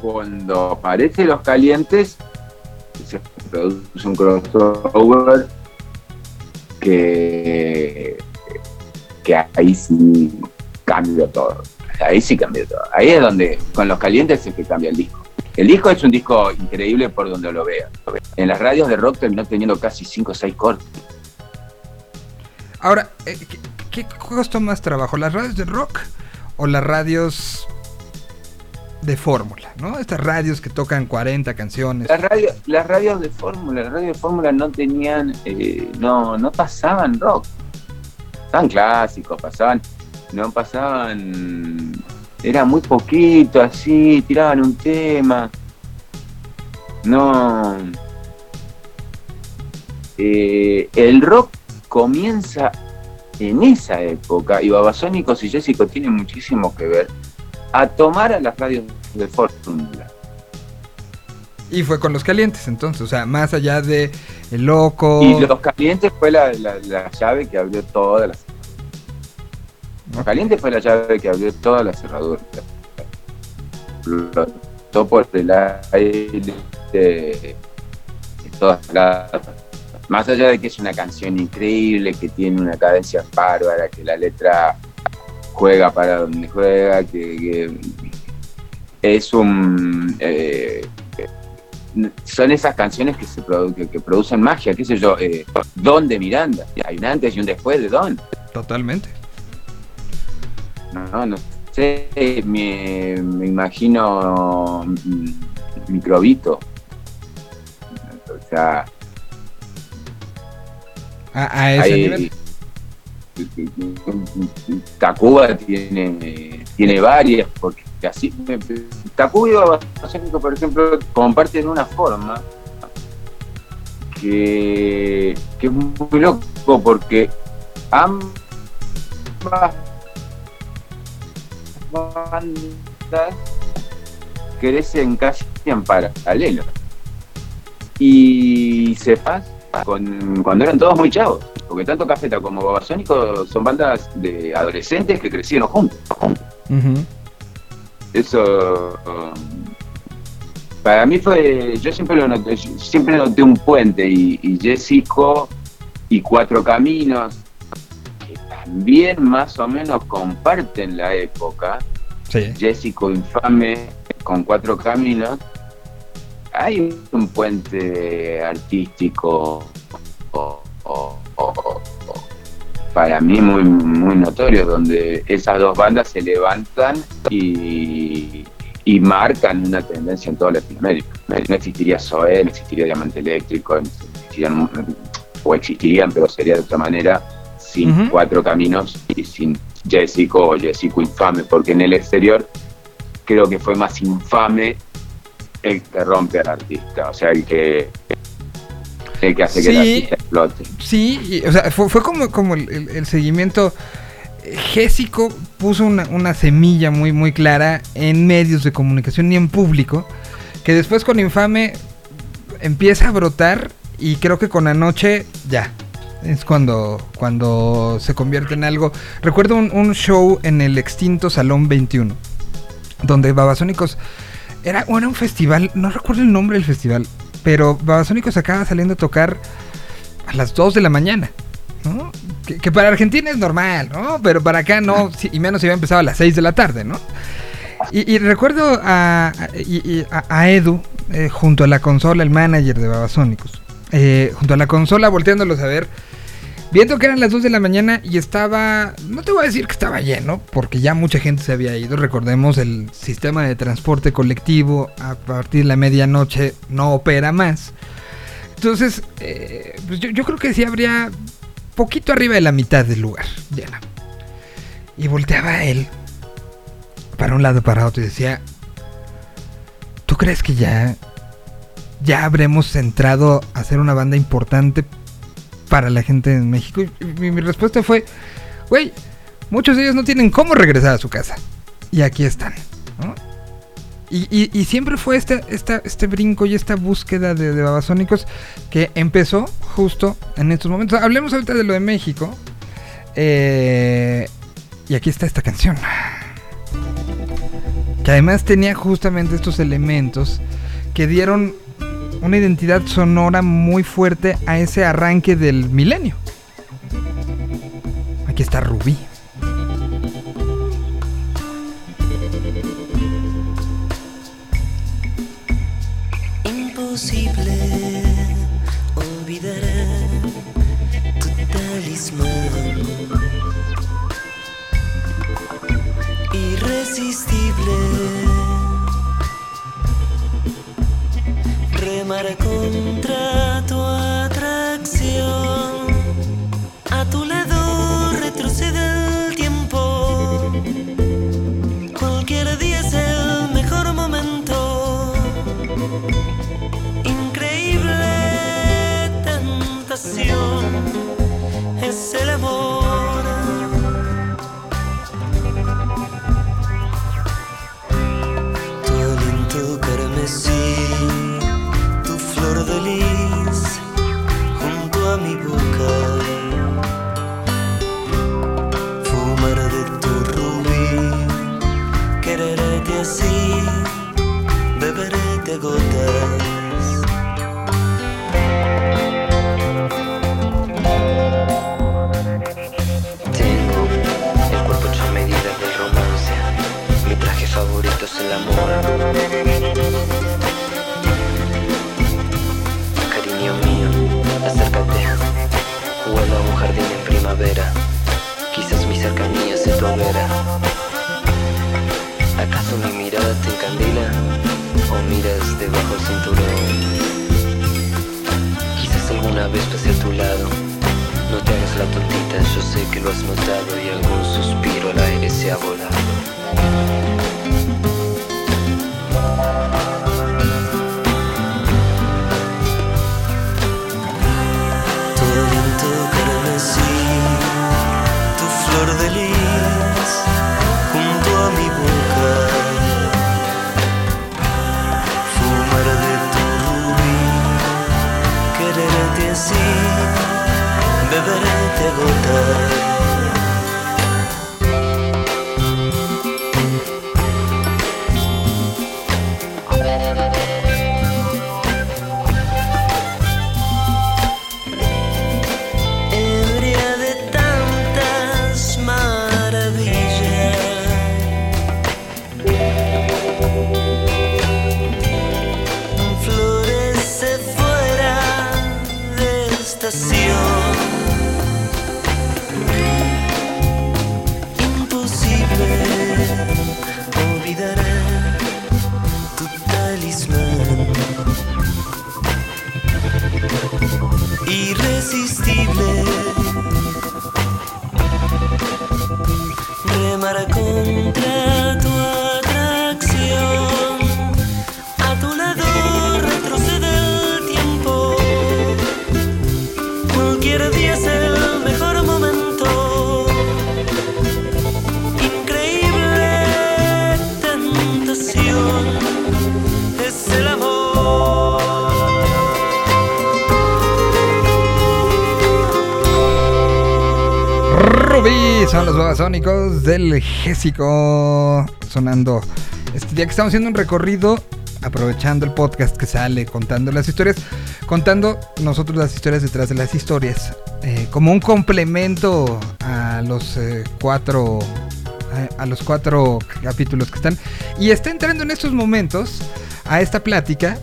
cuando aparece Los Calientes, se produce un crossover que, que ahí sí cambió todo. Ahí sí cambió todo. Ahí es donde, con Los Calientes es que cambia el disco. El disco es un disco increíble por donde lo veas. En las radios de rock terminó teniendo casi 5 o 6 cortes. Ahora, eh, ¿qué, ¿qué costó más trabajo? ¿Las radios de rock o las radios de fórmula? ¿No? Estas radios que tocan 40 canciones. Las, radio- las radios de fórmula, las radios de fórmula no tenían, eh, no, no pasaban rock. Pasaban clásicos, pasaban, no pasaban, era muy poquito así, tiraban un tema. No. Eh, el rock comienza en esa época, y Babasónicos y Jessico tienen muchísimo que ver, a tomar a las radios de fórmula. Y fue con los calientes, entonces, o sea, más allá de El Loco. Y Los Calientes fue la, la- la llave que abrió todas las. Los Calientes fue la llave que abrió todas las cerraduras. Flotó por el aire de, todas lados. Más allá de que es una canción increíble, que tiene una cadencia bárbara, que la letra juega para donde juega, que, es un. eh, son esas canciones que se produ- que, que producen magia, qué sé yo, eh, Don de Miranda, hay un antes y un después de Don, Totalmente. No, no sé, me, me imagino mm, Microbito, o sea, A, a ese hay, nivel. Tacuba tiene, tiene varias, porque así, Tacuba y Babasónicos, por ejemplo, comparten una forma que, que es muy loco, porque ambas bandas crecen casi en paralelo. Y se pasa con, cuando eran todos muy chavos. Porque tanto Cafeta como Babasónico son bandas de adolescentes que crecieron juntos. Eso para mí fue, yo siempre lo noté, siempre noté un puente y, y Jessico y Cuatro Caminos, también más o menos comparten la época, Sí. Jessico Infame con Cuatro Caminos, hay un puente artístico o- o- o- o- para mí muy, muy notorio, donde esas dos bandas se levantan y, y marcan una tendencia en toda Latinoamérica. No existiría Zoé, no existiría Diamante Eléctrico, no existirían, o existirían, pero sería de otra manera, sin. Cuatro Caminos y sin Jessico o Jessico Infame, porque en el exterior creo que fue más infame el que rompe al artista, o sea, el que, el que hace que el artista explote. Sí, y, o sea, fue, fue como, como el, el- el seguimiento. Gésico puso una, una semilla muy, muy clara en medios de comunicación y en público, que después con Infame empieza a brotar y creo que con Anoche ya. Es cuando, cuando se convierte en algo. Recuerdo un, un show en el extinto Salón 21, donde Babasónicos Era, era un festival, no recuerdo el nombre del festival, pero Babasónicos acaba saliendo a tocar a las 2 de la mañana. ¿no? Que, que para Argentina es normal, ¿no? Pero para acá no, y menos si había empezado a las 6 de la tarde, ¿no? Y, y recuerdo y a- a Edu eh, junto a la consola, el manager de Babasónicos, eh, junto a la consola volteándolos a ver, viendo que eran las 2 de la mañana y estaba, no te voy a decir que estaba lleno, porque ya mucha gente se había ido, recordemos el sistema de transporte colectivo a partir de la medianoche no opera más. Entonces, eh, pues yo, creo que sí habría poquito arriba de la mitad del lugar llena. Y volteaba él para un lado, para otro y decía, ¿tú crees que ya, ya habremos entrado a ser una banda importante para la gente en México? Y mi, respuesta fue, güey, muchos de ellos no tienen cómo regresar a su casa. Y aquí están. Y, siempre fue este, este brinco y esta búsqueda de, de babasónicos que empezó justo en estos momentos. Hablemos ahorita de lo de México. Eh, y aquí está esta canción. Que además tenía justamente estos elementos que dieron una identidad sonora muy fuerte a ese arranque del milenio. Aquí está Rubí. Imposible babasónicos del Gésico sonando. Este día que estamos haciendo un recorrido aprovechando el podcast que sale contando las historias, contando nosotros las historias detrás de las historias, eh, como un complemento a los eh, cuatro a los cuatro capítulos que están y está entrando en estos momentos a esta plática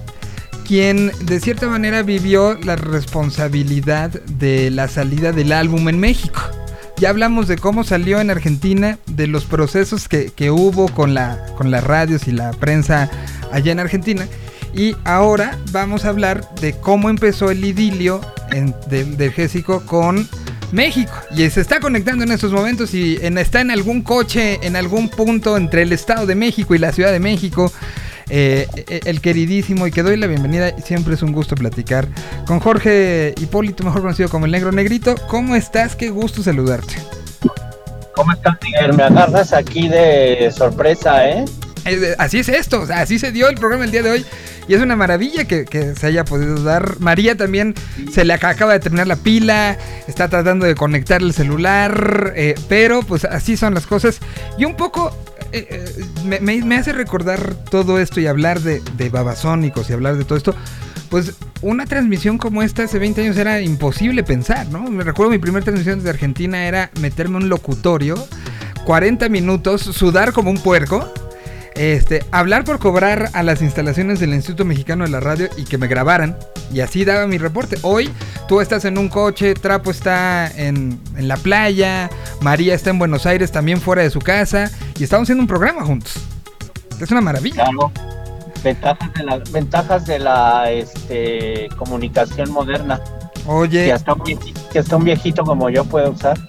quien de cierta manera vivió la responsabilidad de la salida del álbum en México. Ya hablamos de cómo salió en Argentina, de los procesos que, hubo con, la, con las radios y la prensa allá en Argentina. Y ahora vamos a hablar de cómo empezó el idilio en, del Gésico con México. Y se está conectando en estos momentos y está en algún coche, en algún punto entre el Estado de México y la Ciudad de México. Eh, eh, el queridísimo y que doy la bienvenida. Siempre es un gusto platicar con Jorge Hipólito, mejor conocido como el Negro Negrito. ¿Cómo estás? Qué gusto saludarte. ¿Cómo estás, Miguel? Me agarras aquí de sorpresa, ¿eh? ¿eh? Así es esto, así se dio el programa el día de hoy. Y es una maravilla que, se haya podido dar. María también se le acaba de terminar la pila, está tratando de conectar el celular, pero pues así son las cosas. Y un poco eh, eh, me, hace recordar todo esto y hablar de, babasónicos y hablar de todo esto. Pues una transmisión como esta hace 20 años era imposible pensar, ¿no? Me recuerdo mi primera transmisión desde Argentina era meterme en un locutorio, 40 minutos, sudar como un puerco este, hablar por cobrar a las instalaciones del Instituto Mexicano de la Radio y que me grabaran. Y así daba mi reporte. Hoy tú estás en un coche, Trapo está en, la playa, María está en Buenos Aires también fuera de su casa y estamos haciendo un programa juntos. Es una maravilla. Ventajas de la, ventajas de la este, comunicación moderna. Oye. Que hasta, un, viejito como yo puede usar.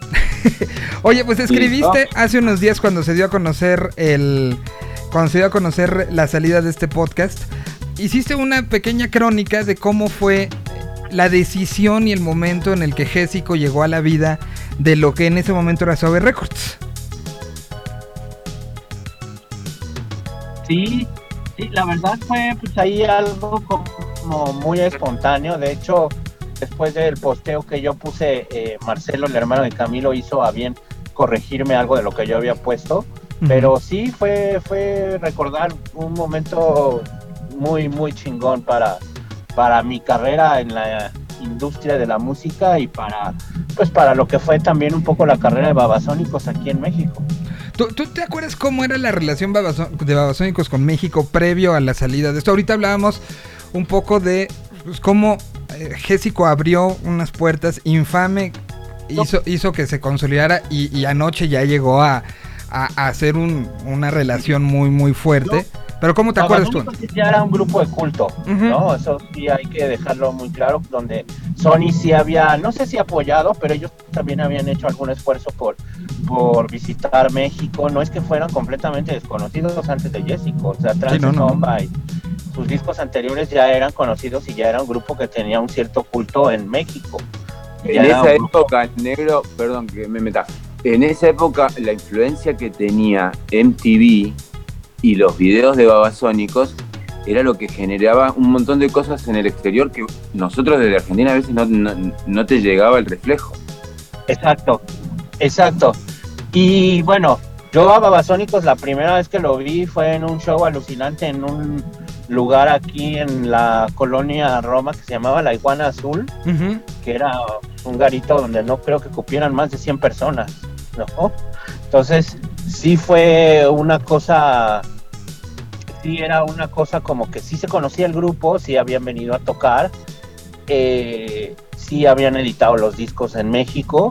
Oye, pues escribiste hace unos días cuando se dio a conocer el, cuando se dio a conocer la salida de este podcast, hiciste una pequeña crónica de cómo fue la decisión y el momento en el que Jésico llegó a la vida de lo que en ese momento era Sobe Records. Sí, sí, la verdad fue pues ahí algo como muy espontáneo. De hecho, después del posteo que yo puse, eh, Marcelo, el hermano de Camilo, hizo a bien corregirme algo de lo que yo había puesto. Pero sí fue, fue recordar un momento muy, muy chingón para, para mi carrera en la industria de la música y para, pues para lo que fue también un poco la carrera de Babasónicos aquí en México. ¿Tú, te acuerdas cómo era la relación de Babasónicos con México previo a la salida de esto? Ahorita hablábamos un poco de pues, cómo eh, abrió unas puertas infame, hizo, hizo que se consolidara y anoche ya llegó a, a, hacer una relación muy, muy fuerte. Pero ¿cómo te acuerdas tú? Ya era un grupo de culto, ¿no? Eso sí hay que dejarlo muy claro, donde Sony sí había, no sé si apoyado, pero ellos también habían hecho algún esfuerzo por, por visitar México. No es que fueran completamente desconocidos antes de Jessico, o sea, Trans y sus discos anteriores ya eran conocidos y ya era un grupo que tenía un cierto culto en México. En esa época, negro, perdón que me meta, en esa época la influencia que tenía MTV y los videos de babasónicos era lo que generaba un montón de cosas en el exterior que nosotros desde Argentina a veces no, te llegaba el reflejo. Exacto, exacto. Y bueno, yo a Babasónicos la primera vez que lo vi fue en un show alucinante en un lugar aquí en la colonia Roma que se llamaba La Iguana Azul, que era un garito donde no creo que cupieran más de 100 personas. ¿No? Entonces, sí fue una cosa, sí era una cosa como que sí se conocía el grupo, sí habían venido a tocar, eh, sí habían editado los discos en México,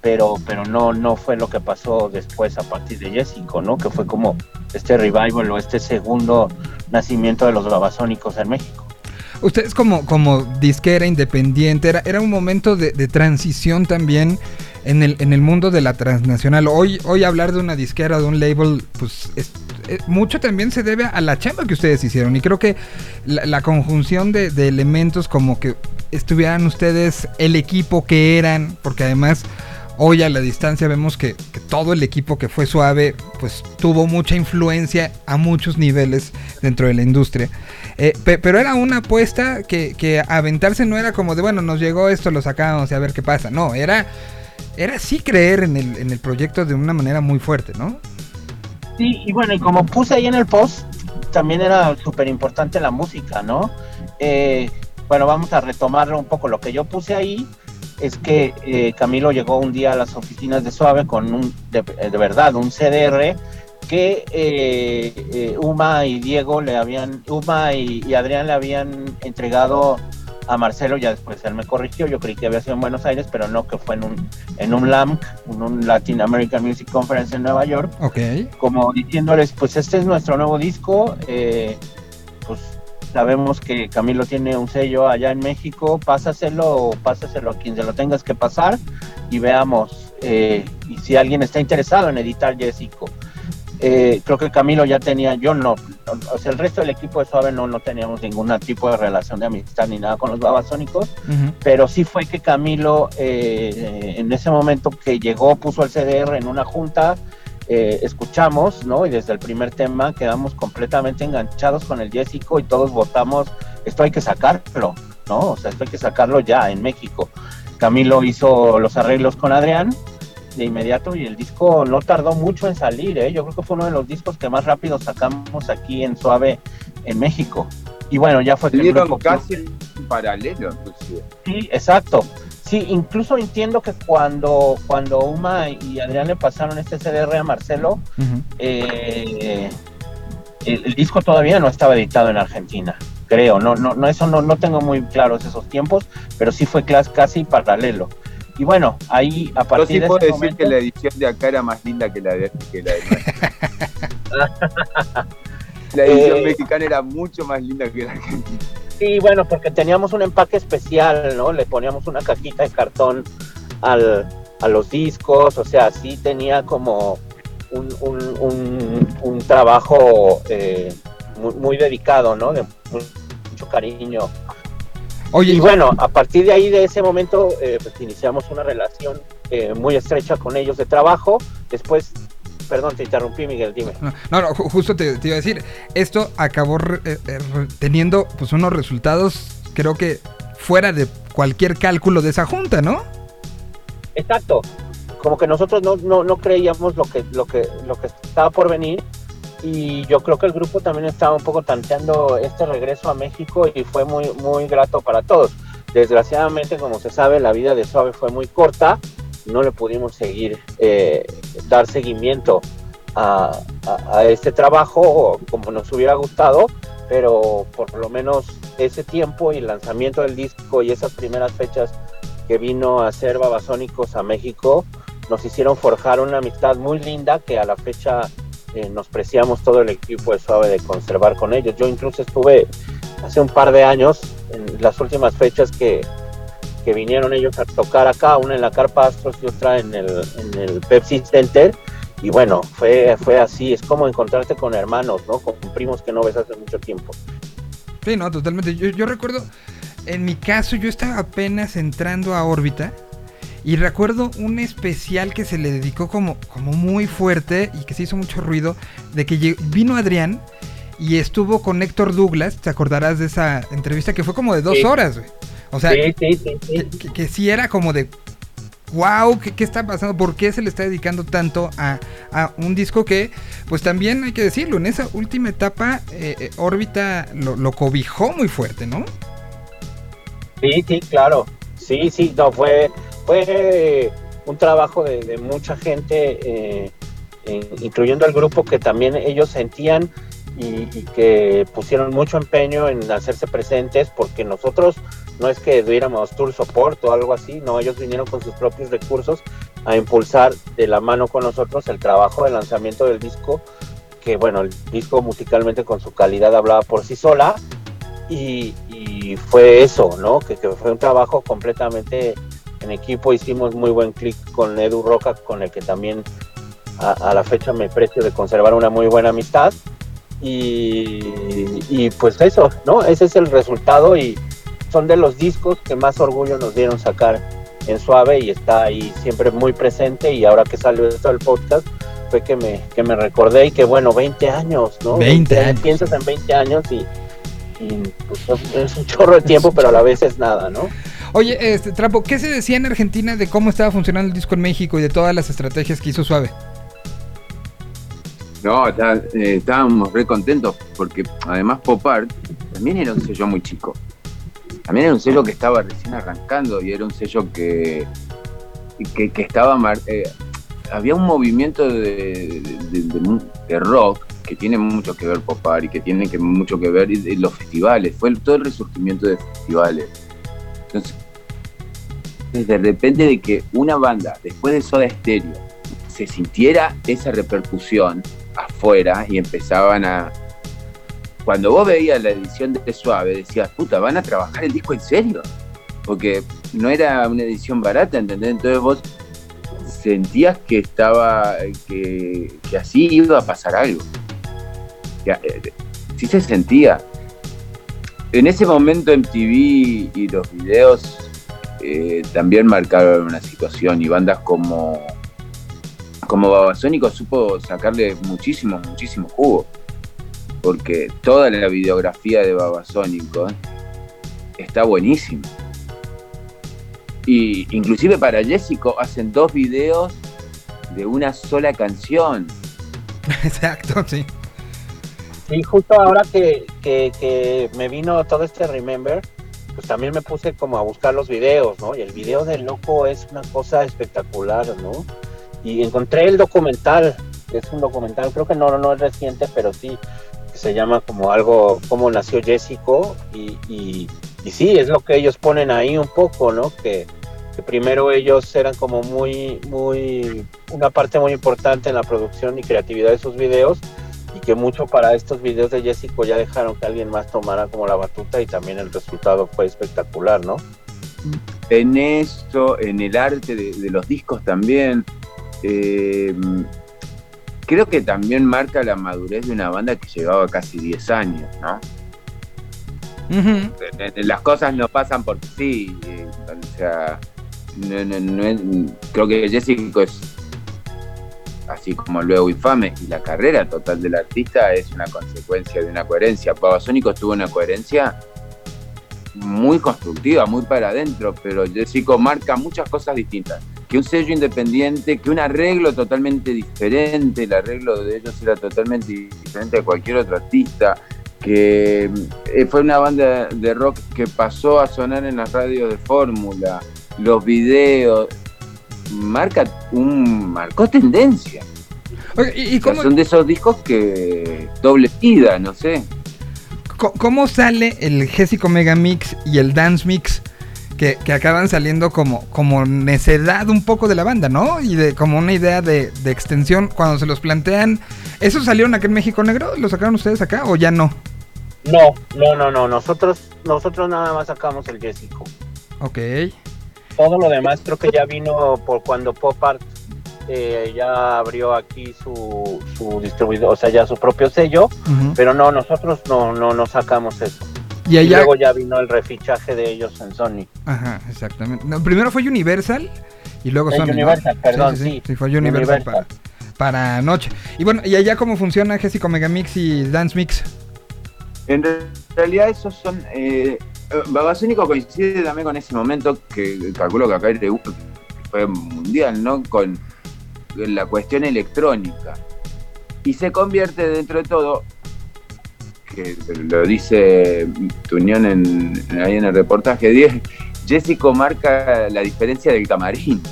pero, pero no, no fue lo que pasó después a partir de Jessico, ¿no? Que fue como este revival o este segundo nacimiento de los babasónicos en México. Ustedes como, como disquera independiente, era, era un momento de, de transición también en el, en el mundo de la transnacional. Hoy, hoy hablar de una disquera, de un label, pues mucho también se debe a la chamba que ustedes hicieron. Y creo que la, conjunción de, elementos como que estuvieran ustedes el equipo que eran, porque además hoy a la distancia vemos que, todo el equipo que fue suave, pues tuvo mucha influencia a muchos niveles dentro de la industria. Eh, pero era una apuesta que, que aventarse no era como de, bueno, nos llegó esto, lo sacamos y a ver qué pasa. No, era era sí creer en el, en el proyecto de una manera muy fuerte, ¿no? Sí, y bueno, y como puse ahí en el post, también era súper importante la música, ¿no? Eh, bueno, vamos a retomarlo un poco. Lo que yo puse ahí es que eh, Camilo llegó un día a las oficinas de Suave con un, de, verdad, un CDR que eh, Uma y Diego le habían, Uma y, Adrián le habían entregado a Marcelo, ya después él me corrigió, yo creí que había sido en Buenos Aires, pero no, que fue en un, en un LAMC, en un Latin American Music Conference en Nueva York, como diciéndoles, pues este es nuestro nuevo disco, eh, pues sabemos que Camilo tiene un sello allá en México, pásaselo o pásaselo a quien se lo tengas que pasar y veamos, eh, y si alguien está interesado en editar Jessico. Eh, creo que Camilo ya tenía, yo no, o sea, el resto del equipo de Suave no, no teníamos ningún tipo de relación de amistad ni nada con los babasónicos, pero sí fue que Camilo eh, en ese momento que llegó puso el CDR en una junta, eh, escuchamos, ¿no? Y desde el primer tema quedamos completamente enganchados con el Jessico y todos votamos, esto hay que sacarlo, ¿no? O sea, esto hay que sacarlo ya en México. Camilo hizo los arreglos con Adrián de inmediato y el disco no tardó mucho en salir, ¿eh? yo creo que fue uno de los discos que más rápido sacamos aquí en Suave en México. Y bueno, ya fue... que casi en paralelo, inclusive. Sí, exacto. Sí, incluso entiendo que cuando, cuando Uma y Adrián le pasaron este CDR a Marcelo, eh, el, disco todavía no estaba editado en Argentina, creo. No, no, no eso no, no tengo muy claros esos tiempos, pero sí fue casi paralelo. Y bueno, ahí a partir Yo sí puedo decir que la edición de acá era más linda que la de, que la de La edición eh, mexicana era mucho más linda que la argentina. Sí, bueno, porque teníamos un empaque especial, ¿no? Le poníamos una cajita de cartón al, a los discos, o sea, sí tenía como un, un, un, trabajo eh, muy, muy, dedicado, ¿no? De mucho cariño Oye, y bueno, a partir de ahí, de ese momento, eh, pues iniciamos una relación eh, muy estrecha con ellos de trabajo. Después, perdón, te interrumpí, Miguel, dime. No, no, justo te, iba a decir, esto acabó eh, teniendo pues unos resultados, creo que fuera de cualquier cálculo de esa junta, ¿no? Exacto. Como que nosotros no, no, no creíamos lo que, lo que, lo que estaba por venir y yo creo que el grupo también estaba un poco tanteando este regreso a México y fue muy, muy grato para todos. Desgraciadamente, como se sabe, la vida de Suave fue muy corta, no le pudimos seguir, eh, dar seguimiento a, este trabajo como nos hubiera gustado, pero por lo menos ese tiempo y el lanzamiento del disco y esas primeras fechas que vino a ser Babasónicos a México nos hicieron forjar una amistad muy linda que a la fecha eh, nos preciamos todo el equipo de Suave de conservar con ellos. Yo incluso estuve hace un par de años, en las últimas fechas que, que vinieron ellos a tocar acá, una en la Carpa Astros y otra en el, Pepsi Center. Y bueno, fue, fue así, es como encontrarte con hermanos, ¿no? Con primos que no ves hace mucho tiempo. Sí, no, totalmente. Yo, yo recuerdo, en mi caso, yo estaba apenas entrando a órbita y recuerdo un especial que se le dedicó como, como muy fuerte y que se hizo mucho ruido, de que vino Adrián y estuvo con Héctor Douglas, te acordarás de esa entrevista que fue como de dos horas, güey. O sea, Que, sí era como de, wow, ¿qué, está pasando? ¿Por qué se le está dedicando tanto a, un disco que, pues también hay que decirlo, en esa última etapa, eh, eh, órbita lo, lo, cobijó muy fuerte, ¿no? Sí, sí, claro. Sí, sí, no, fue, fue un trabajo de, mucha gente, eh, incluyendo al grupo que también ellos sentían y, que pusieron mucho empeño en hacerse presentes, porque nosotros no es que diéramos tour support o algo así, no, ellos vinieron con sus propios recursos a impulsar de la mano con nosotros el trabajo de lanzamiento del disco, que bueno, el disco musicalmente con su calidad hablaba por sí sola, y, fue eso, ¿no? Que, que, fue un trabajo completamente en equipo hicimos muy buen clic con Edu Roca, con el que también a, la fecha me precio de conservar una muy buena amistad. Y, pues eso, ¿no? Ese es el resultado y son de los discos que más orgullo nos dieron sacar en Suave y está ahí siempre muy presente y ahora que salió esto del podcast fue que me, que me recordé y que bueno, 20 años, ¿no? 20 años. Piensas en 20 años y, pues, es un chorro de tiempo, pero a la vez es nada, ¿no? Oye, este, Trapo, ¿qué se decía en Argentina de cómo estaba funcionando el disco en México y de todas las estrategias que hizo Suave? No, eh, estábamos re contentos porque además Pop Art también era un sello muy chico. También era un sello que estaba recién arrancando y era un sello que, que, estaba... eh, había un movimiento de, rock que tiene mucho que ver Pop Art y que tiene que, mucho que ver los festivales. Fue todo el resurgimiento de festivales. Entonces, de repente de que una banda, después de Soda Stereo, se sintiera esa repercusión afuera y empezaban a... Cuando vos veías la edición de Suave, decías, puta, ¿van a trabajar el disco en serio? Porque no era una edición barata, ¿entendés? Entonces vos sentías que estaba, que, así iba a pasar algo. Que, eh, sí se sentía. En ese momento MTV y los videos eh, también marcaron una situación y bandas como como Babasónico supo sacarle muchísimo, muchísimo jugo. Porque toda la videografía de Babasónico está buenísima. Y inclusive para Jessico hacen dos videos de una sola canción. Exacto, sí. Y justo ahora que, que, me vino todo este Remember, pues también me puse como a buscar los videos, ¿no? Y el video del loco es una cosa espectacular, ¿no? Y encontré el documental, que es un documental, creo que no, no es reciente, pero sí, que se llama como algo, cómo nació Jessico, y, y, y sí, es lo que ellos ponen ahí un poco, ¿no? Que, que primero ellos eran como muy, muy, una parte muy importante en la producción y creatividad de sus videos, y que mucho para estos videos de Jessico ya dejaron que alguien más tomara como la batuta y también el resultado fue espectacular, ¿no? En eso, en el arte de, de los discos también. eh, creo que también marca la madurez de una banda que llevaba casi 10 años, ¿no? Eh, eh, Las cosas no pasan porque sí. eh, o sea, no- no- creo que Jessico es así como luego infame y la carrera total del artista es una consecuencia de una coherencia. Babasónico tuvo una coherencia muy constructiva, muy para adentro, pero Jessico marca muchas cosas distintas. Que un sello independiente, que un arreglo totalmente diferente, el arreglo de ellos era totalmente diferente a cualquier otro artista, que eh, fue una banda de rock que pasó a sonar en las radios de fórmula, los videos, marca un marcó tendencia. Oye, ¿y, y O sea, cómo, son de esos discos que doble vida, no sé. cómo sale el Jessico Mega Mix y el Dance Mix? Que, que acaban saliendo como, como necedad un poco de la banda, ¿no? Y de como una idea de, de extensión cuando se los plantean. ¿Esos salieron acá en México Negro? ¿Los sacaron ustedes acá o ya no? No, no, no, no, nosotros, nosotros nada más sacamos el Jessico. Ok. Todo lo demás creo que ya vino por cuando Pop Art eh, ya abrió aquí su, su distribuidor, o sea, ya su propio sello, pero no, nosotros no, no, no sacamos eso. Y Y allá. luego ya vino el refichaje de ellos en Sony. Ajá, exactamente. No, primero fue Universal y luego Sony. ¿no? Universal, perdón, sí. Sí, fue Universal, Universal. Para, para Noche. Y bueno, ¿y allá cómo funciona Jessico Mega Mix y Dance Mix? En realidad esos son... Eh, Babasónico coincide también con ese momento que calculo que acá fue mundial, ¿no? Con la cuestión electrónica. Y se convierte dentro de todo, que lo dice Tuñón en, ahí en el reportaje 10, Jessico marca la diferencia del camarín.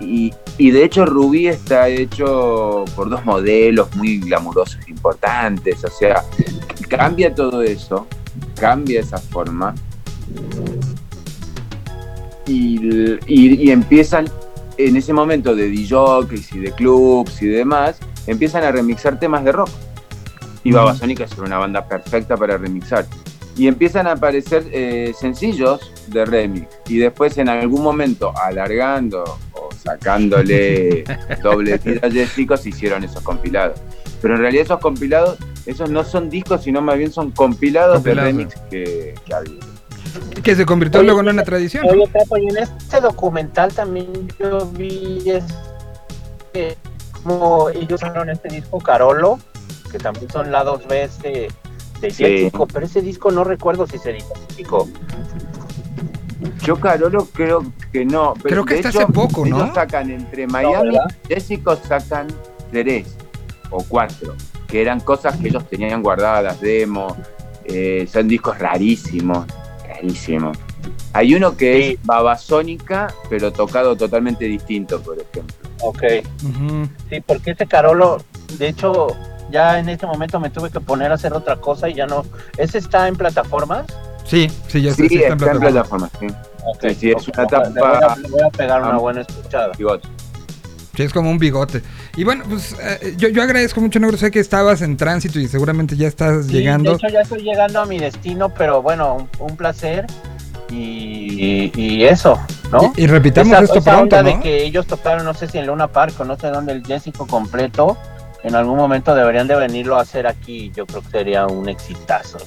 Y de hecho Rubí está hecho por dos modelos muy glamurosos, importantes, o sea, cambia todo eso, cambia esa forma y, y- y empiezan en ese momento de DJs y de clubs y demás, empiezan a remixar temas de rock. Y. Babasónica es una banda perfecta para remixar. Y empiezan a aparecer eh, sencillos de remix. Y después en algún momento, alargando o sacándole doble tira a Jessico, se hicieron esos compilados. Pero en realidad esos compilados, esos no son discos, sino más bien son compilados, Compilados. de remix que, que había. Que se convirtió Oye, luego en una tradición. ¿no? Oye, Capo, y en este documental también yo vi es, eh, como ellos usaron este disco Carolo, que también son lados B de, de Sí. Jessico, pero ese disco no recuerdo si se identificó. Yo Carolo creo que no. pero Creo que hecho, hace poco, ¿no? Ellos sacan entre Miami ¿verdad? y Jessico sacan tres. O cuatro, que eran cosas que ellos tenían guardadas, las demos, eh, son discos rarísimos, rarísimos. Hay uno que Sí. es Babasónica, pero tocado totalmente distinto, por ejemplo. Ok. Sí, porque ese Carolo, de hecho, ya en este momento me tuve que poner a hacer otra cosa y ya no. ¿Ese está en plataformas? Sí, sí, ya Sí, sí está en está en plataforma. plataforma, sí. Ok, Sí, sí, es una ok, le voy a- tapa- Le voy a pegar una buena escuchada. Bigote. Sí, es como un bigote. Y bueno, pues eh, yo, yo agradezco mucho, Negro. Sé que estabas en tránsito y seguramente ya estás Sí, llegando. De hecho, ya estoy llegando a mi destino, pero bueno, un, un placer. Y, y eso, ¿no? Y, y repitamos Esa- esto esa pronto, onda ¿no? de que ellos tocaron, no sé si en Luna Park o no sé dónde, el Jessico completo. En algún momento deberían de venirlo a hacer aquí. Yo creo que sería un exitazo.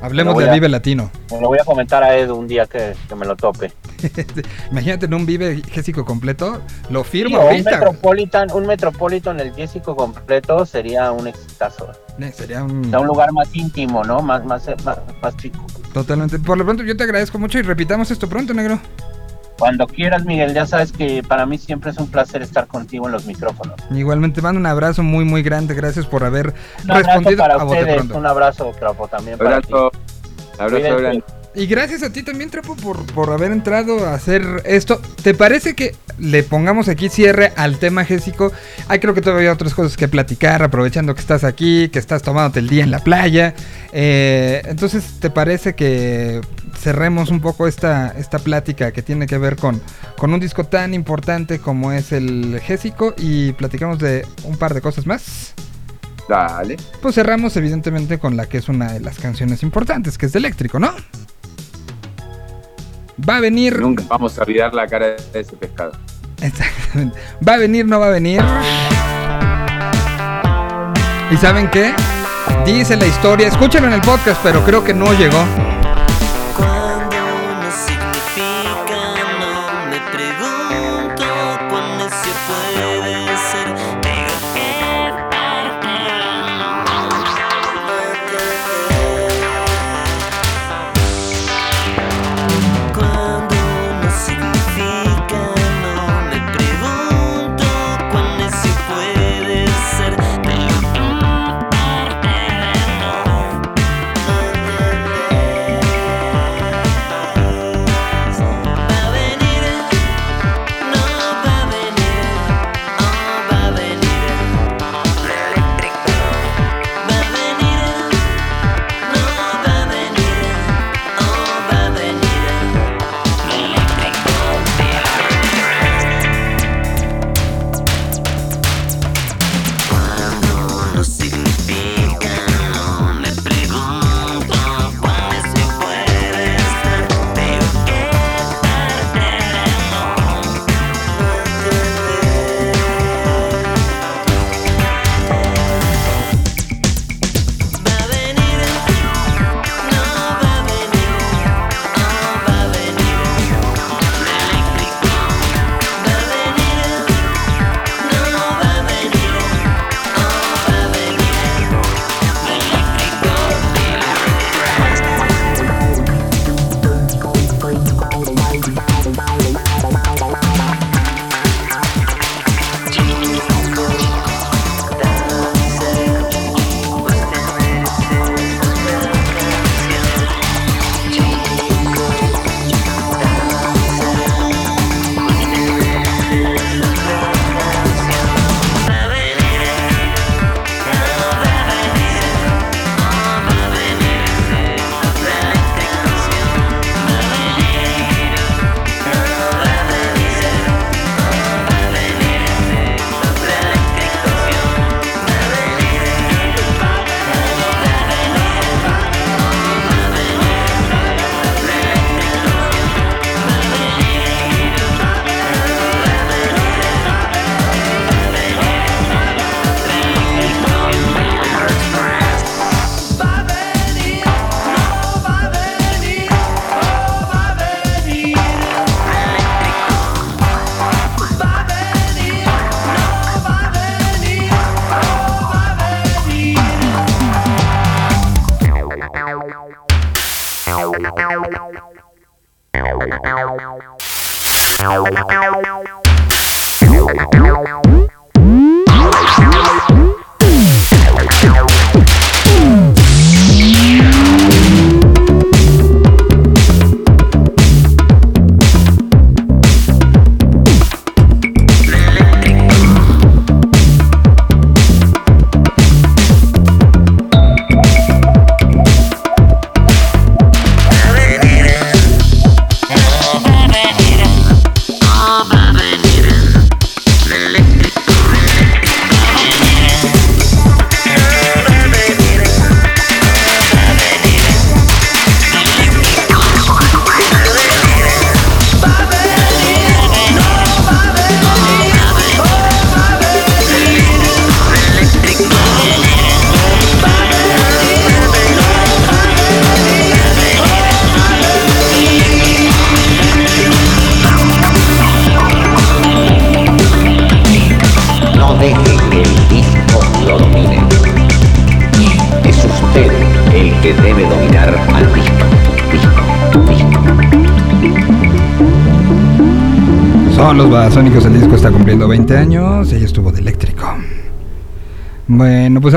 Hablemos del Vive Latino. Me lo voy a comentar a Edu un día que, que me lo tope. Imagínate en un Vive Gésico completo. Lo Sí, firmo un ahorita. Metropolitan, un Metropolitan, el Jessico completo sería un exitazo. Eh, Sería un... O sea, un lugar más íntimo, ¿no? Más, más, más, más chico. Totalmente. Por lo pronto yo te agradezco mucho y repitamos esto pronto, negro. Cuando quieras, Miguel, ya sabes que para mí siempre es un placer estar contigo en los micrófonos. Igualmente mando un abrazo muy muy grande. Gracias por haber Un abrazo respondido para a ustedes, un abrazo, Trapo, también para ti. Abrazo, abrazo grande. Y gracias a ti también, Trapo, por, por haber entrado a hacer esto. ¿Te parece que le pongamos aquí cierre al tema Gésico? Hay creo que todavía hay otras cosas que platicar, aprovechando que estás aquí, que estás tomándote el día en la playa. Eh, entonces, ¿te parece que cerremos un poco esta, esta plática que tiene que ver con, con un disco tan importante como es el Gésico y platicamos de un par de cosas más? Dale. Pues cerramos evidentemente con la que es una de las canciones importantes, que es de Eléctrico, ¿no? Va a venir... Nunca vamos a olvidar la cara de ese pescado. Exactamente. ¿Va a venir, no va a venir? ¿Y saben qué? Dice la historia, escúchenlo en el podcast, pero creo que no llegó.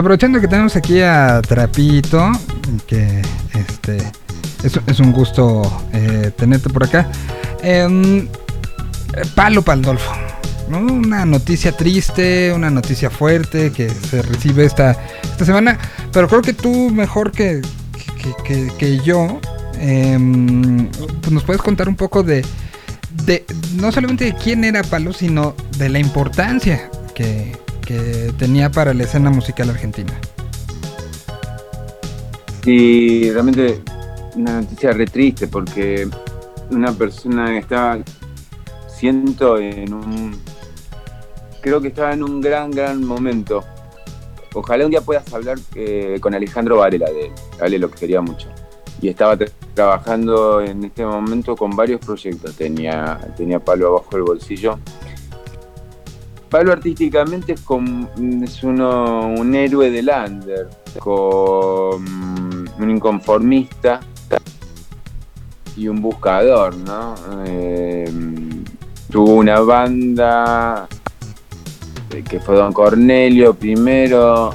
Aprovechando que tenemos aquí a Trapito, que este es, un gusto eh, tenerte por acá. Em, palo Pandolfo, ¿no? Una noticia triste, una noticia fuerte que se recibe esta, esta semana, pero creo que tú mejor que, que, que- que yo, em, pues nos puedes contar un poco de, de no solamente de quién era Palo, sino de la importancia que, que tenía para la escena musical argentina. Y realmente una noticia re triste porque una persona que estaba, siento en un, creo que estaba en un gran, gran momento. Ojalá un día puedas hablar eh, con Alejandro Varela de él, Ale lo quería mucho. Y estaba tra- trabajando en este momento con varios proyectos, tenía, tenía Palo abajo del bolsillo. Palo artísticamente es, como, es uno, un héroe del under, con un inconformista y un buscador, ¿no? Eh, tuvo una banda eh, que fue Don Cornelio primero,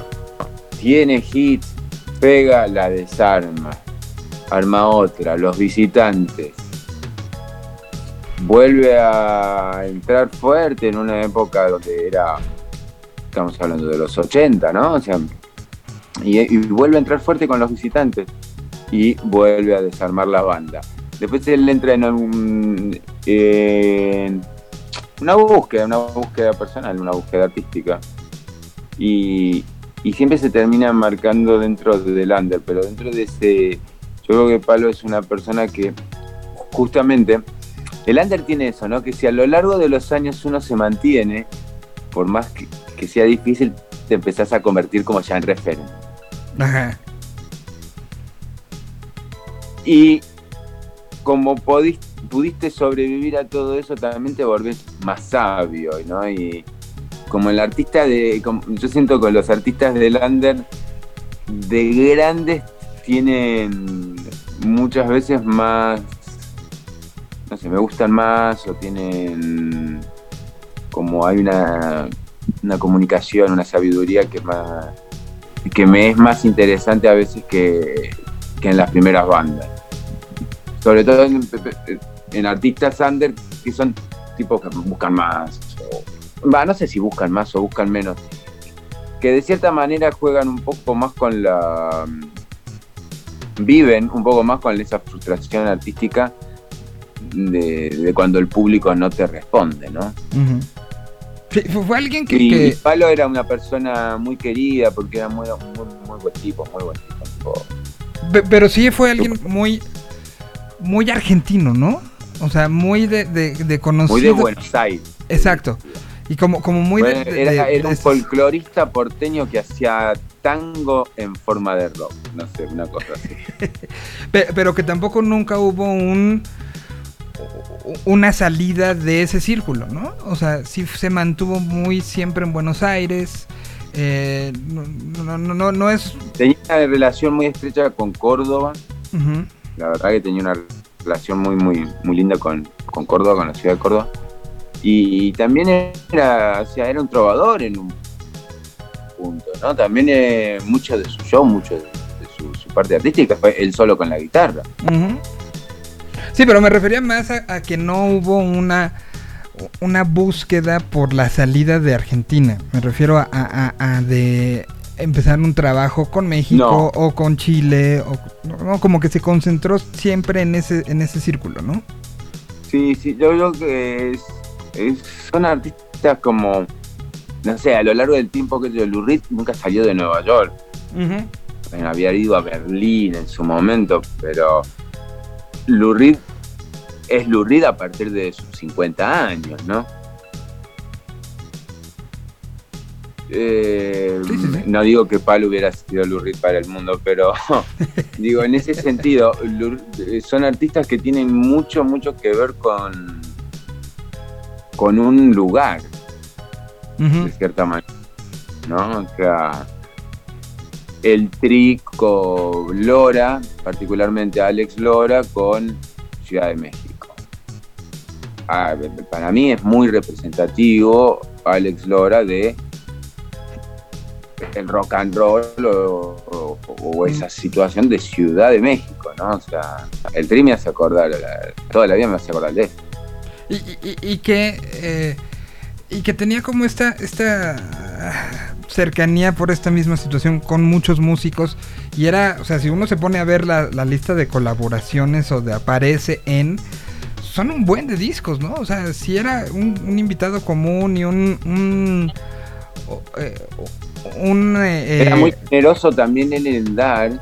tiene hits, pega, la desarma, arma otra, los visitantes. Vuelve a entrar fuerte en una época donde era, estamos hablando de los 80, ¿no? O sea, y, vuelve a entrar fuerte con los visitantes y vuelve a desarmar la banda. Después él entra en un- una búsqueda, una búsqueda personal, una búsqueda artística. Y, y siempre se termina marcando dentro del under, pero dentro de ese, yo creo que Palo es una persona que justamente, el under tiene eso, ¿no? Que si a lo largo de los años uno se mantiene, por más que, que sea difícil, te empezás a convertir como ya en referente. Ajá. Y como pudiste sobrevivir a todo eso, también te volvés más sabio, ¿no? Y como el artista de. como- yo siento que los artistas del under de grandes tienen muchas veces más. No sé, me gustan más o tienen. Como hay una, una comunicación, una sabiduría que más que me es más interesante a veces que, que en las primeras bandas. Sobre todo en, en artistas under que son tipos que buscan más. o- va, no sé si buscan más o buscan menos. Que de cierta manera juegan un poco más con la. viven un poco más con esa frustración artística de, de cuando el público no te responde, ¿no? Fue, alguien que, Y que- Palo era una persona muy querida porque era muy, muy, muy buen tipo, muy buen tipo. tipo. Pe- Pero sí fue alguien muy, muy argentino, ¿no? O sea, muy de, de, de conocido. Muy de Buenos Aires. Exacto. Y como, como muy de- Bueno, de, era, era un folclorista porteño que hacía tango en forma de rock. No sé, una cosa así. pe- pero que tampoco nunca hubo un una salida de ese círculo, ¿no? O sea, sí se mantuvo muy siempre en Buenos Aires. eh, no, no, no, no, es. Tenía una relación muy estrecha con Córdoba. La verdad que tenía una relación muy, muy, muy linda con, con Córdoba, con la ciudad de Córdoba. Y también era, o sea, era un trovador en un punto, ¿no? También eh, mucho de su show, mucho de, de su, su parte artística fue él solo con la guitarra. Sí, pero me refería más a, a que no hubo una, una búsqueda por la salida de Argentina. Me refiero a, a- a de empezar un trabajo con México o con Chile, o no, como que se concentró siempre en ese, en ese círculo, ¿no? Sí, sí, yo creo que es, es- son artistas como, no sé, a lo largo del tiempo que Reed nunca salió de Nueva York. Bueno, había ido a Berlín en su momento, pero Lou Reed es Lou Reed a partir de sus 50 años, ¿no? Eh, Sí, sí, sí. No digo que Palo hubiera sido Lou Reed para el mundo, pero digo, en ese sentido, eh, son artistas que tienen mucho, mucho que ver con, con un lugar de cierta manera, ¿no? O sea, el trico Lora, particularmente Alex Lora, con Ciudad de México. Ah, para mí es muy representativo Alex Lora de el rock and roll o, esa situación de Ciudad de México, ¿no? O sea, el tri me hace acordar, toda la vida me hace acordar de esto. Y, que eh, y que tenía como esta esta cercanía por esta misma situación con muchos músicos y era, o sea, si uno se pone a ver la, lista de colaboraciones o de aparece en son un buen de discos, ¿no? O sea, si era un, invitado común y un, un eh, eh, Era muy generoso también en el dar.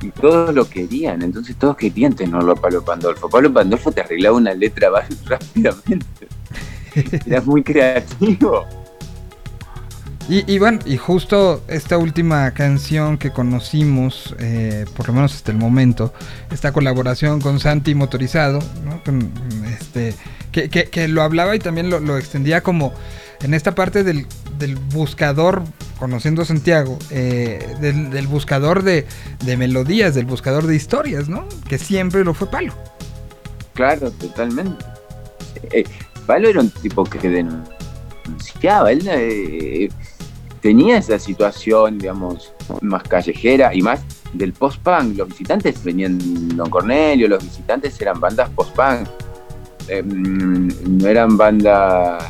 Y todos lo querían, entonces todos querían tenerlo a Pablo Pandolfo. Pablo Pandolfo te arreglaba una letra rápidamente. Era muy creativo. Y, bueno, y justo esta última canción que conocimos, eh, por lo menos hasta el momento, esta colaboración con Santi Motorizado, ¿no? este, que, lo hablaba y también lo, extendía como en esta parte del, del buscador, conociendo Santiago, eh, del, buscador de, melodías, del buscador de historias, ¿no? Que siempre lo fue Palo. Claro, totalmente. Eh, Palo era un tipo que denunciaba, él eh, tenía esa situación, digamos, más callejera y más del post-punk. Los visitantes venían Don Cornelio, los visitantes eran bandas post-punk. Em, no eran bandas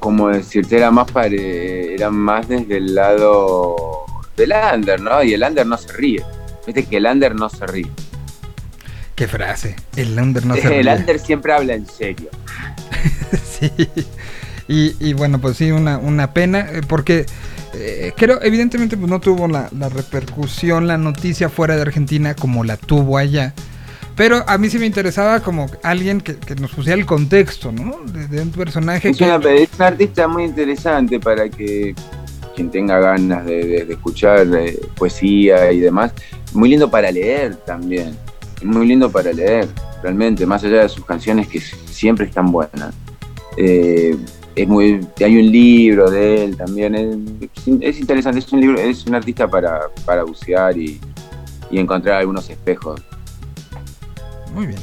como decirte, era más era más desde el lado del under, ¿no? Y el under no se ríe. Viste que el under no se ríe. Qué frase. El under no se ríe. El under siempre habla en serio. sí. Y, bueno, pues sí, una, una pena, eh, porque eh, creo, evidentemente, pues no tuvo la, la repercusión, la noticia fuera de Argentina como la tuvo allá. Pero a mí sí me interesaba como alguien que, nos pusiera el contexto, ¿no? De, un personaje es Una, es un artista muy interesante para que quien tenga ganas de, escuchar eh, poesía y demás. Muy lindo para leer también. Muy lindo para leer, realmente, más allá de sus canciones que siempre están buenas. Eh, es muy, hay un libro de él también, es, interesante, es un libro, es un artista para, para bucear y, y encontrar algunos espejos muy bien.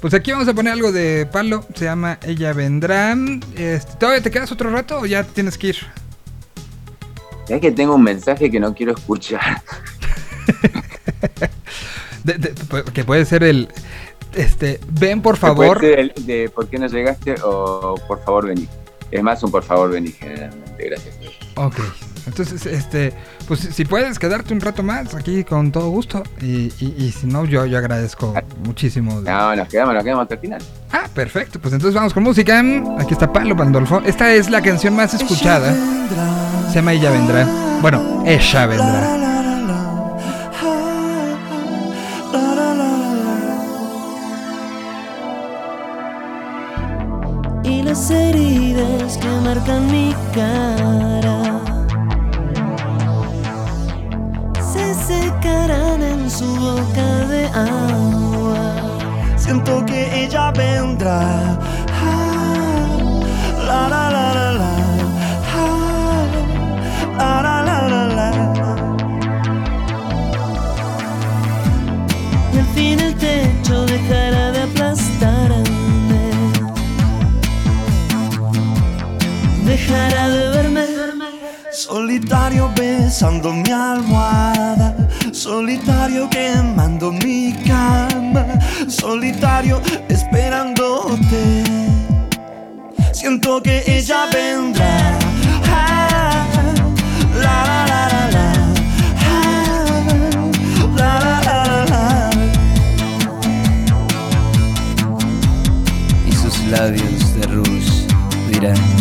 Pues aquí vamos a poner algo de palo. Se llama Ella Vendrá. Este, ¿Todavía te quedas otro rato o ya tienes que ir? Es que tengo un mensaje que no quiero escuchar. que puede ser el. Este, ven por favor. Puede de por qué no llegaste o por favor vení. Es más un por favor vení generalmente. Gracias. Ok. Entonces, este, pues si puedes quedarte un rato más aquí con todo gusto y, si no, yo, yo agradezco muchísimo. No, nos quedamos, nos quedamos hasta el final. Ah, perfecto, pues entonces vamos con música. Aquí está Pablo Pandolfo. Esta es la canción más escuchada. Se llama Ella Vendrá. Bueno, Ella Vendrá. Las heridas que marcan mi cara secarán en su boca de agua. Siento que ella vendrá. De verme. Solitario besando mi almohada. Solitario quemando mi cama, solitario esperándote. Siento que ella vendrá. Y sus labios de rouge dirán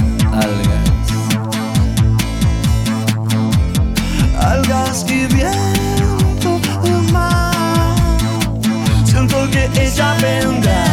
algas. Algas y bien que ella vendrá.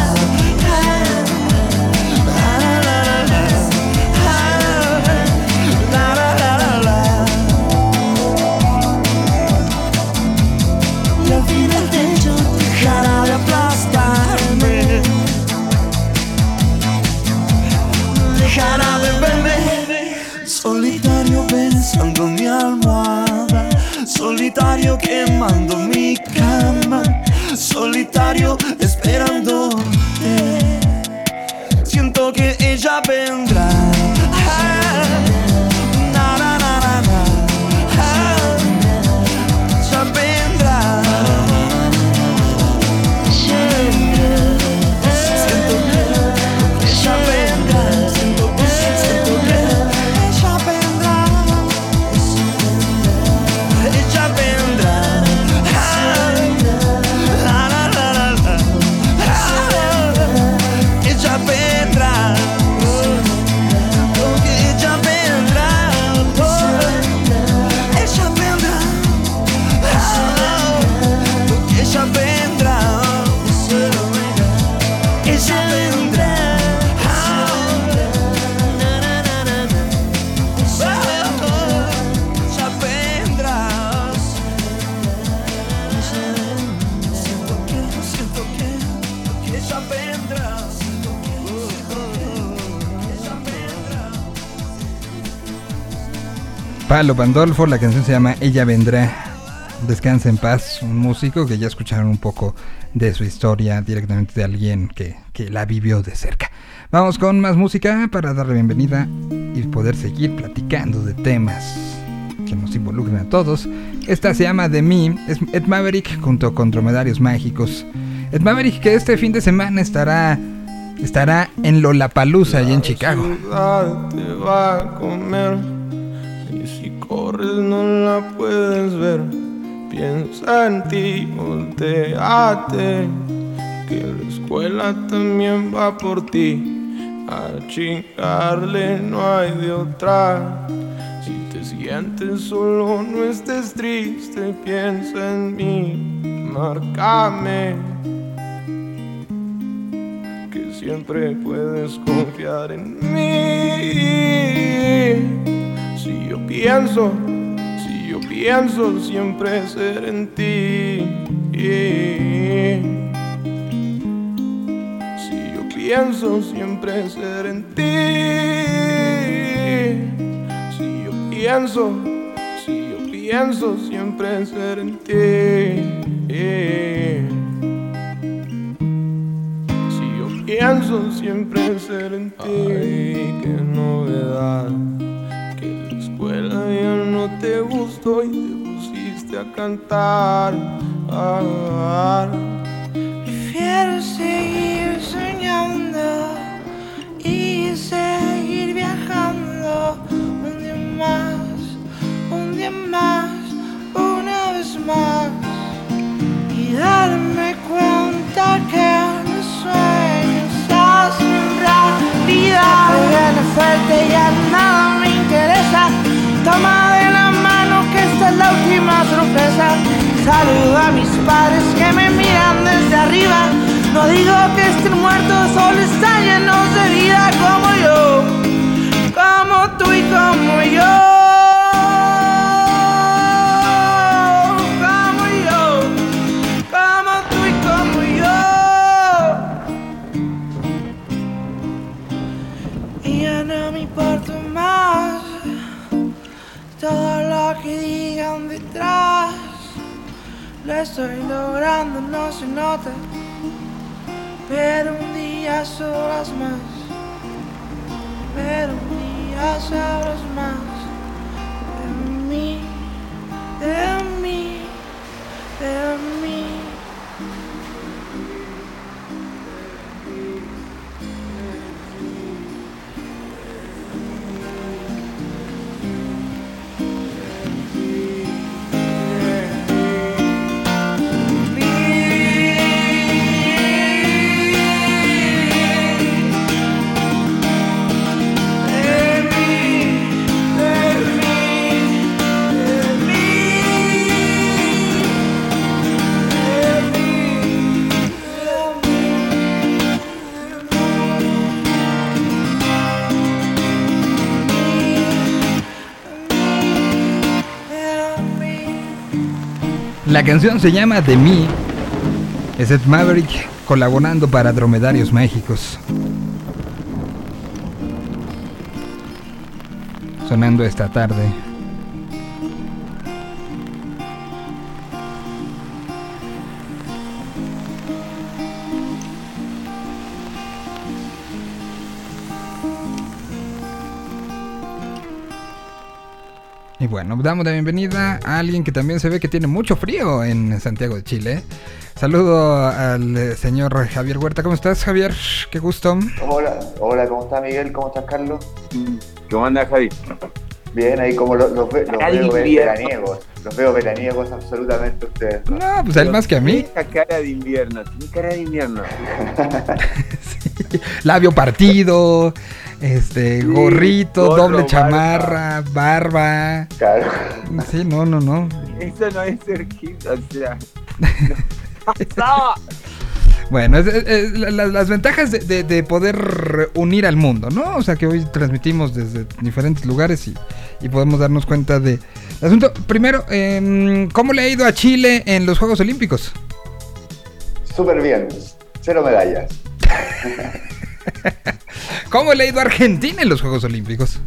solitario quemando mi cama, solitario. Palo Pandolfo, la canción se llama Ella Vendrá. Descansa en paz, un músico que ya escucharon un poco de su historia directamente de alguien que, que la vivió de cerca. Vamos con más música para darle bienvenida y poder seguir platicando de temas que nos involucran a todos. Esta se llama The Me, es Ed Maverick junto con Dromedarios Mágicos. Ed Maverick que este fin de semana estará, estará en Lollapalooza allá en Chicago. te va a comer si corres no la puedes ver. Piensa en ti, volteate, que la escuela también va por ti. A chingarle no hay de otra. Si te sientes solo, no estés triste, piensa en mí, márcame que siempre puedes confiar en mí. Si yo pienso, si yo pienso siempre ser en ti. Si yo pienso siempre ser en ti. Si yo pienso, si yo pienso siempre ser en ti. Si yo pienso siempre ser en ti, Ay, qué novedad. Ya no te gustó y te pusiste a cantar. Ah, Prefiero seguir soñando y seguir viajando un día más, un día más, una vez más y darme cuenta que los sueños hacen realidad. Viene fuerte ya nada me interesa. De la mano que esta es la última sorpresa. Saludo a mis padres que me miran desde arriba. No digo que estén muertos, solo están llenos de vida como yo, como tú y como yo. Lo estoy logrando, no se nota. Pero un día sabrás más. Pero un día sabrás más. De mí, de mí, de mí. La canción se llama The Me. Es Ed Maverick colaborando para Dromedarios Mágicos. Sonando esta tarde. Bueno, damos la bienvenida a alguien que también se ve que tiene mucho frío en Santiago de Chile. Saludo al eh, señor Javier Huerta. ¿Cómo estás, Javier? Qué gusto. Hola, hola, ¿cómo está Miguel? ¿Cómo estás, Carlos? ¿Cómo anda, Javi? Bien, ahí como los, los, los veo invierno. veraniegos. Los veo veraniegos absolutamente ustedes. ¿no? No, pues él más que a mí. Esa cara de invierno, tiene cara de invierno. Sí. Labio partido, este, Sí, gorrito, gorro, doble barba. chamarra, barba. Claro. Sí, no, no, no. Eso no es ser hip, o sea. Bueno, es- es- es la- la- las ventajas de, de- de poder unir al mundo, ¿no? O sea, que hoy transmitimos desde diferentes lugares y, y podemos darnos cuenta de... el asunto, primero, em, ¿cómo le ha ido a Chile en los Juegos Olímpicos? Súper bien. Cero medallas. ¿Cómo le ha ido a Argentina en los Juegos Olímpicos?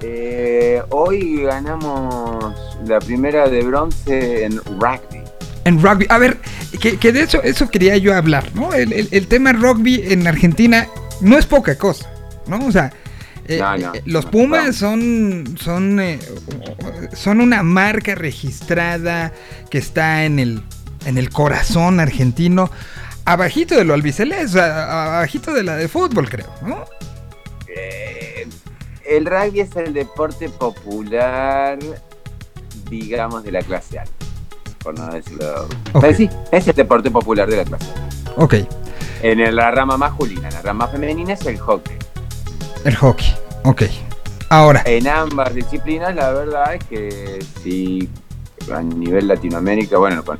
Eh, hoy ganamos la primera de bronce en rugby. En rugby. A ver, que, que de eso, eso quería yo hablar, ¿no? El, el- el tema rugby en Argentina no es poca cosa, ¿no? O sea, eh, No, no, eh, los no, Pumas son, son, son una marca registrada que está en el, en el corazón argentino, abajito de lo albiceleste, abajito de la de fútbol, creo, ¿no? Eh, el rugby es el deporte popular, digamos, de la clase alta. Por no decirlo. Ok. Eh, sí, es el deporte popular de la clase alta. Ok, En la rama masculina, la rama femenina es el hockey. el hockey, ok. Ahora, En ambas disciplinas, la verdad es que sí, a nivel Latinoamérica, bueno, con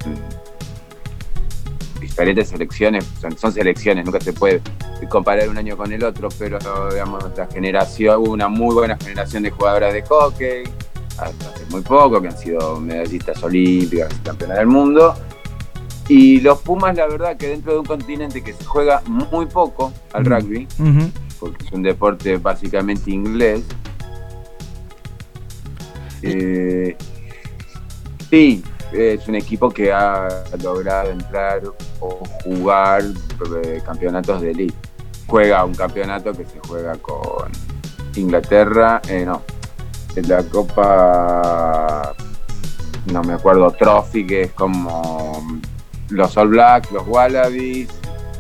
diferentes selecciones, son, son selecciones, nunca se puede comparar un año con el otro, pero digamos, la generación, hubo una muy buena generación de jugadoras de hockey, hasta hace muy poco, que han sido medallistas olímpicas campeonas del mundo. Y los Pumas, la verdad, que dentro de un continente que se juega muy poco al Mm. rugby, porque es un deporte básicamente inglés. Eh, sí, es un equipo que ha logrado entrar o jugar eh, campeonatos de elite. Juega un campeonato que se juega con Inglaterra, eh, no, en la Copa, no me acuerdo, Trophy, que es como los All Blacks, los Wallabies,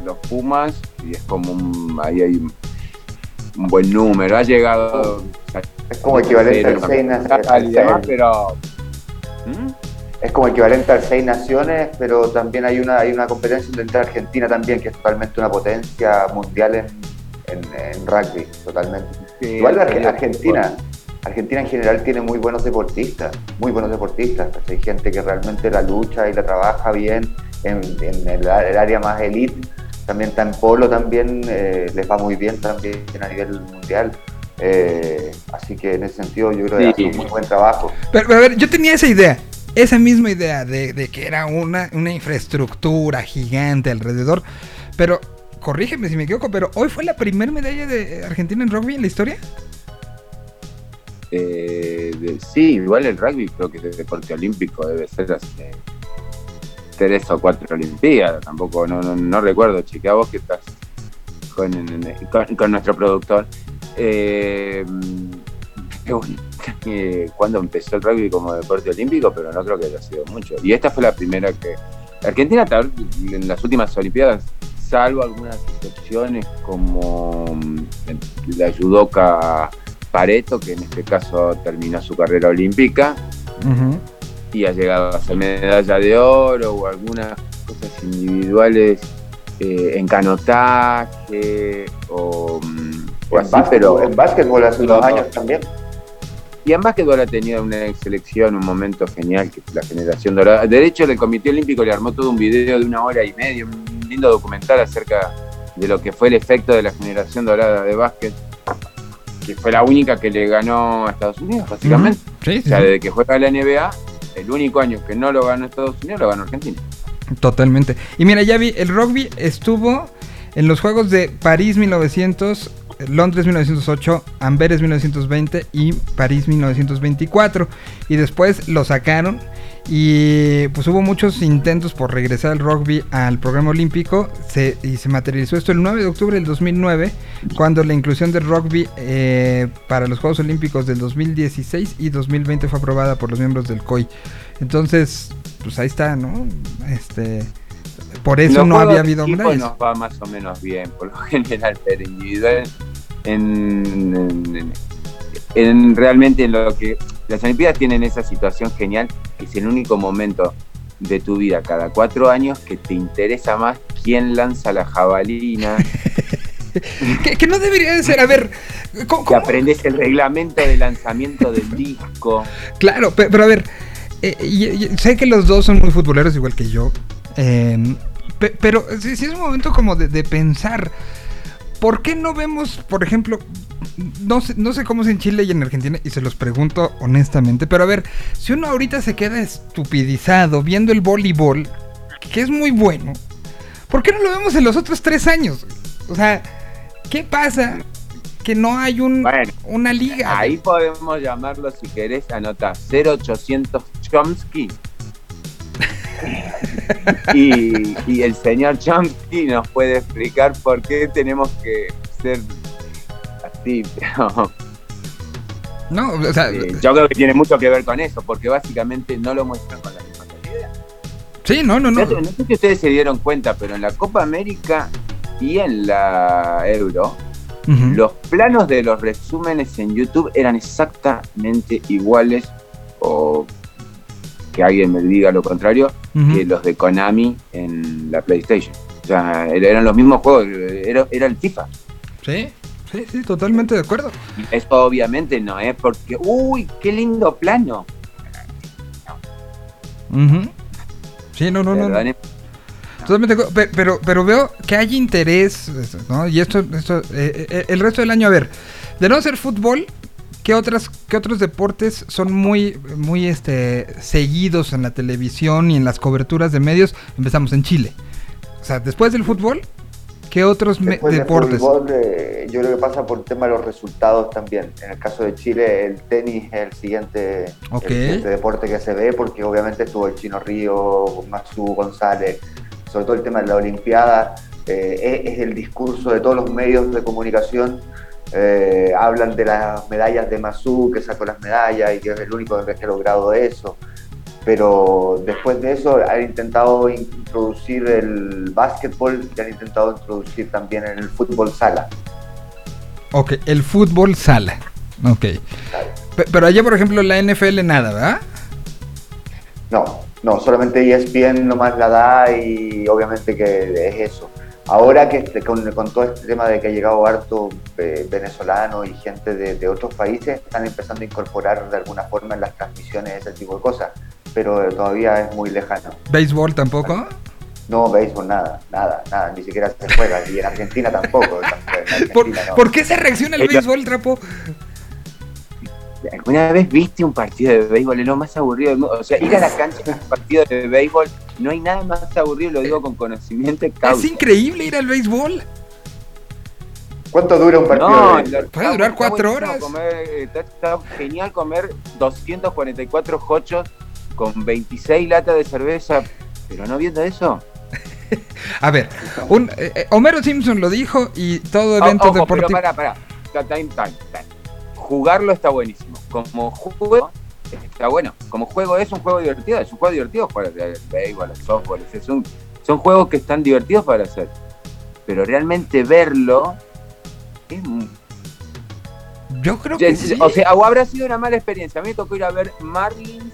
los Pumas, y es como un, ahí hay un, un buen número. Ha llegado Es como equivalente al demás, pero ¿Mm? Es como equivalente al seis naciones, pero también hay una, hay una competencia entra Argentina también, que es totalmente una potencia mundial en, en- en rugby, totalmente. Sí, Igual la sí, Arge- Argentina, Argentina en general tiene muy buenos deportistas, muy buenos deportistas. ¿cachai? Hay gente que realmente la lucha y la trabaja bien en, en el, el área más elite. También está en polo, también eh, les va muy bien también a nivel mundial. Eh, así que en ese sentido yo creo que Sí. hace un muy buen trabajo. Pero, a ver, yo tenía esa idea, esa misma idea de, que era una, una infraestructura gigante alrededor. Pero, corrígeme si me equivoco, pero hoy fue la primera medalla de Argentina en rugby en la historia. Eh, sí, igual el rugby creo que es deporte olímpico, debe ser hace tres o cuatro olimpiadas, tampoco, no, no, no recuerdo, chica, vos que estás con, con, con nuestro productor. Eh, cuándo empezó el rugby como deporte olímpico, pero no creo que haya sido mucho. Y esta fue la primera que... Argentina tal- en las últimas olimpiadas, salvo algunas excepciones como mm, la judoka Pareto, que en este caso terminó su carrera olímpica y ha llegado a hacer medalla de oro o algunas cosas individuales eh, en canotaje o, mm, o En así, básquetbol, pero en básquetbol hace No, unos no. años también. Y en básquetbol ha tenido una selección, un momento genial, que la generación dorada. De hecho, el Comité Olímpico le armó todo un video de una hora y media, un lindo documental acerca de lo que fue el efecto de la generación dorada de básquet, que fue la única que le ganó a Estados Unidos, básicamente. Sí, O sea, desde que juega la NBA, el único año que no lo ganó Estados Unidos, lo ganó Argentina. Totalmente. Y mira, ya vi, el rugby estuvo en los Juegos de París 1900 Londres 1908, Amberes 1920 y París 1924. Y después lo sacaron y pues hubo muchos intentos por regresar el rugby al programa olímpico se, y se materializó esto el 9 de octubre del 2009 cuando la inclusión del rugby eh, para los Juegos Olímpicos del 2016 y 2020 fue aprobada por los miembros del COI. Entonces, pues ahí está, ¿no? Este, por eso no había habido medallas. nos va más o menos bien, por lo general, pero individual, en, en- en- realmente en lo que las Olimpiadas tienen esa situación genial, que es el único momento de tu vida cada cuatro años que te interesa más quién lanza la jabalina, Que, que no debería de ser, a ver, ¿cómo- que aprendes el reglamento de lanzamiento del disco. Claro, pe- pero, a ver, eh, y- y- sé que los dos son muy futboleros igual que yo, eh, pe- pero sí, sí es un momento como de, de pensar, ¿por qué no vemos, por ejemplo, no sé, no sé cómo es en Chile y en Argentina, y se los pregunto honestamente, pero a ver, si uno ahorita se queda estupidizado viendo el voleibol, que es muy bueno, ¿por qué no lo vemos en los otros tres años? O sea, ¿qué pasa? Que no hay un, Bueno, una liga. Ahí podemos llamarlo, si querés, anota 0800 Chomsky. Y, y el señor Chomsky nos puede explicar por qué tenemos que ser así. Pero, No, o sea, eh, yo creo que tiene mucho que ver con eso, porque básicamente no lo muestran con la misma calidad. sí, no, no, no. No. sé si ustedes se dieron cuenta, pero en la Copa América y en la Euro, los planos de los resúmenes en YouTube eran exactamente iguales o que alguien me diga lo contrario que los de Konami en la PlayStation. O sea, er- eran los mismos juegos, era, era el FIFA. Sí, sí, sí, totalmente de acuerdo. Eso obviamente no es porque, uy, qué lindo plano. Sí, no, no, no. Totalmente de acuerdo. Pe- Pero, pero veo que hay interés, ¿no? Y esto, esto eh, eh, el resto del año, a ver, de no ser fútbol, ¿qué, otras, qué otros deportes son muy, muy este, seguidos en la televisión y en las coberturas de medios? Empezamos en Chile. O sea, después del fútbol, ¿qué otros del deportes? fútbol, eh, yo creo que pasa por el tema de los resultados también. En el caso de Chile, el tenis es el siguiente, Ok. el siguiente deporte que se ve, porque obviamente estuvo el Chino Río, Maxu González, sobre todo el tema de la Olimpiada, eh, es, es el discurso de todos los medios de comunicación. Eh, hablan de las medallas de Mazú, que sacó las medallas y que es el único que ha logrado eso. Pero después de eso han intentado introducir el básquetbol y han intentado introducir también el fútbol sala. Ok, el fútbol sala. Ok. Pe- Pero allá, por ejemplo, la NFL nada, ¿verdad? No, no, solamente ESPN nomás la da y obviamente que es eso. Ahora que este- con, con todo este tema de que ha llegado harto eh, venezolano y gente de, de otros países, están empezando a incorporar de alguna forma en las transmisiones ese tipo de cosas, pero todavía es muy lejano. ¿Béisbol tampoco? No, béisbol, nada, nada, nada, ni siquiera se juega, y en Argentina tampoco. en ¿Por, Argentina no. por qué se reacciona el béisbol, Trapo? ¿Alguna vez viste un partido de béisbol? Es lo más aburrido del mundo. O sea, ir a la cancha un partido de béisbol, no hay nada más aburrido, lo digo con conocimiento causa. Es increíble ir al béisbol. ¿Cuánto dura un partido No, de Puede durar cuatro horas. comer, eh, está, está genial comer 244 hochos con 26 latas de cerveza, pero no viendo eso. A ver, un, eh, eh, Homero Simpson lo dijo y todo O- evento ojo, pero deportivo. pará, pará. Ta- time, time, time. Jugarlo está buenísimo. Como juego está bueno. Como juego es un juego divertido. Es un juego divertido jugar al béisbol, al softball. Es un, son juegos que están divertidos para hacer. Pero realmente verlo es mu- Yo creo que sí. O sea, o habrá sido una mala experiencia. A mí me tocó ir a ver Marlins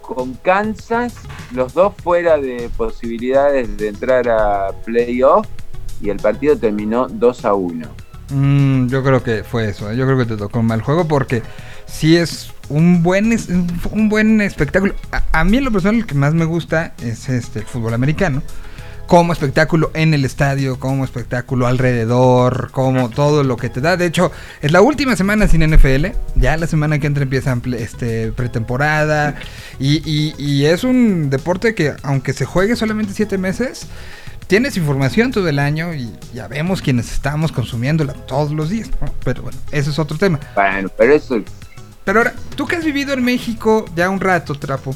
con Kansas, los dos fuera de posibilidades de entrar a playoff, y el partido terminó 2 a 1. Mm, yo creo que fue eso. ¿eh? Yo creo que te tocó un mal juego porque sí es un buen un buen espectáculo. A, mí lo personal que más me gusta es este el fútbol americano. Como espectáculo en el estadio, como espectáculo alrededor, como todo lo que te da. De hecho, es la última semana sin NFL. Ya la semana que entra empieza este, pretemporada. Y, y- y es un deporte que, aunque se juegue solamente siete meses, tienes información todo el año y ya vemos quienes estamos consumiéndola todos los días. Pero bueno, ese es otro tema. Bueno, pero eso Pero ahora, tú que has vivido en México ya un rato, Trapo,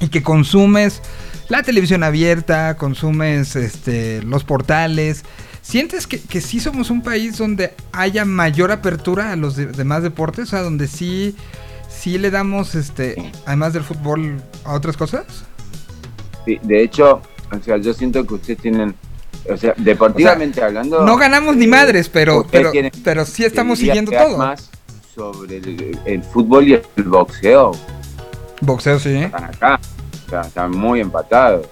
y que consumes la televisión abierta, consumes este, los portales, ¿sientes que, que sí somos un país donde haya mayor apertura a los de- demás deportes? O sea, donde sí, sí le damos, este, además del fútbol, a otras cosas? Sí, de hecho, o sea, yo siento que ustedes tienen, o sea, deportivamente hablando. No ganamos ni eh, madres, pero, pero, tienen- pero sí estamos siguiendo todo. más sobre el, el fútbol y el boxeo. Boxeo, sí. Están acá, están muy empatados.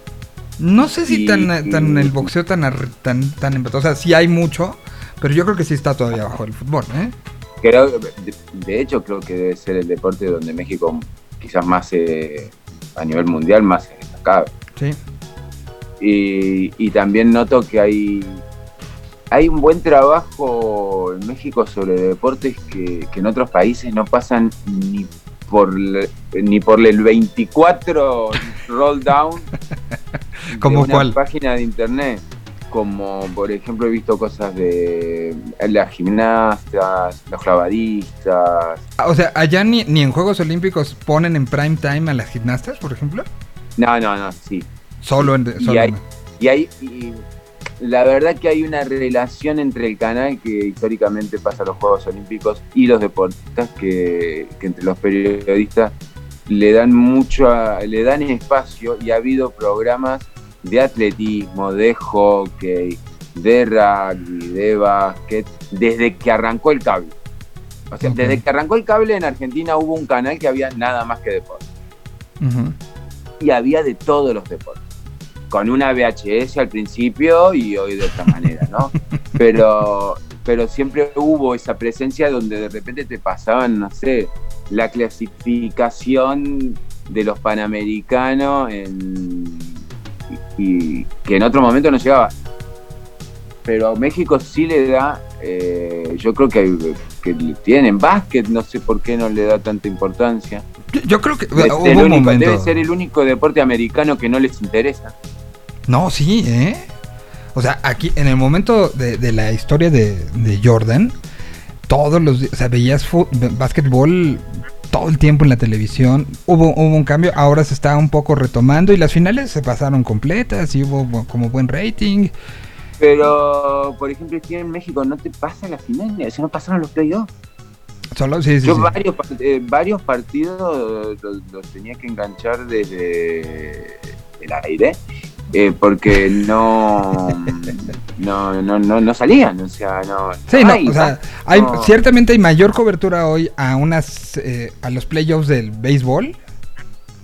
No sé si Y- tan, tan y- el boxeo tan, tan, tan empatado. O sea, sí hay mucho, pero yo creo que sí está todavía bajo el fútbol, ¿eh? Creo, de, de hecho, creo que debe ser el deporte donde México quizás más eh, a nivel mundial más se destacado. Sí. Y, y también noto que hay, hay un buen trabajo en México sobre deportes que, que en otros países no pasan ni por ni por el 24 roll down de ¿Cómo una cuál? página de internet. Como por ejemplo he visto cosas de las gimnastas, los clavadistas. Ah, O sea, allá ni, ni en Juegos Olímpicos ponen en prime time a las gimnastas, por ejemplo. No, no, no, sí. Solo en. Y Solo hay- en- Y hay, y la verdad que hay una relación entre el canal que históricamente pasa a los Juegos Olímpicos y los deportistas que, que entre los periodistas le dan mucho, a- le dan espacio y ha habido programas de atletismo, de hockey, de rugby, de básquet, desde que arrancó el cable. O sea, desde que arrancó el cable en Argentina hubo un canal que había nada más que deporte y había de todos los deportes. Con una VHS al principio y hoy de otra manera, ¿no? Pero, pero siempre hubo esa presencia donde de repente te pasaban, no sé, la clasificación de los panamericanos en, y, y que en otro momento no llegaba. Pero a México sí le da, eh, yo creo que, tienen básquet, no sé por qué no le da tanta importancia. Yo, yo creo que. Hubo un único- momento. Debe ser el único deporte americano que no les interesa. No, sí, ¿eh? O sea, aquí en el momento de, de la historia de, de Jordan, todos los días, o sea, veías básquetbol todo el tiempo en la televisión. Hubo, hubo un cambio, ahora se está un poco retomando y las finales se pasaron completas y hubo como buen rating. Pero, por ejemplo, aquí en México no te pasa la final, o sea, no pasaron los playoffs. Solo, sí, sí, Yo sí. Varios, eh, varios partidos los, los tenía que enganchar desde el aire, eh, porque no, no, no, no, no salían, o sea, no. Sí, no, hay, o sea, hay, no. ciertamente hay mayor cobertura hoy a unas eh, a los playoffs del béisbol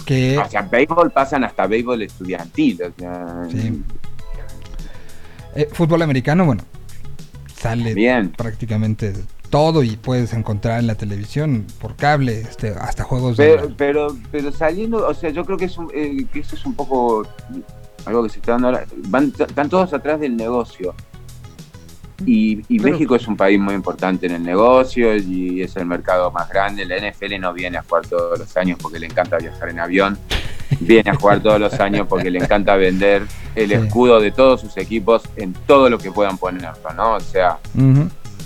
que O sea, béisbol pasan hasta béisbol estudiantil, o sea, Sí. eh, fútbol americano, bueno, sale Bien. prácticamente todo y puedes encontrar en la televisión por cable, este, hasta juegos de Pero, pero, pero saliendo, o sea, yo creo que, es un- eh, que eso es un poco algo que se está dando ahora. Van, están todos atrás del negocio. Y, y México es un país muy importante en el negocio y es el mercado más grande. La NFL no viene a jugar todos los años porque le encanta viajar en avión. Viene a jugar todos los años porque le encanta vender el escudo de todos sus equipos en todo lo que puedan ponerlo, ¿no? O sea,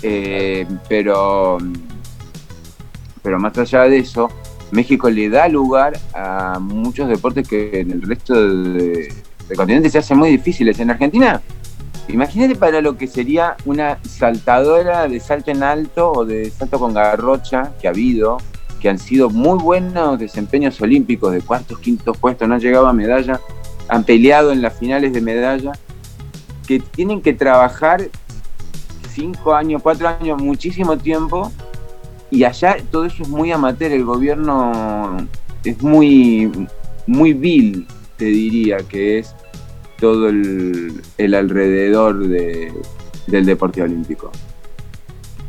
eh, pero, pero más allá de eso, México le da lugar a muchos deportes que en el resto de- del continente se hacen muy difíciles. En Argentina, imagínate para lo que sería una saltadora de salto en alto o de salto con garrocha que ha habido, que han sido muy buenos desempeños olímpicos de cuartos, quintos puestos, no han llegado a medalla, han peleado en las finales de medalla, que tienen que trabajar cinco años, cuatro años, muchísimo tiempo, y allá todo eso es muy amateur, el gobierno es muy, muy vil, diría, que es todo el, alrededor de- del deporte olímpico.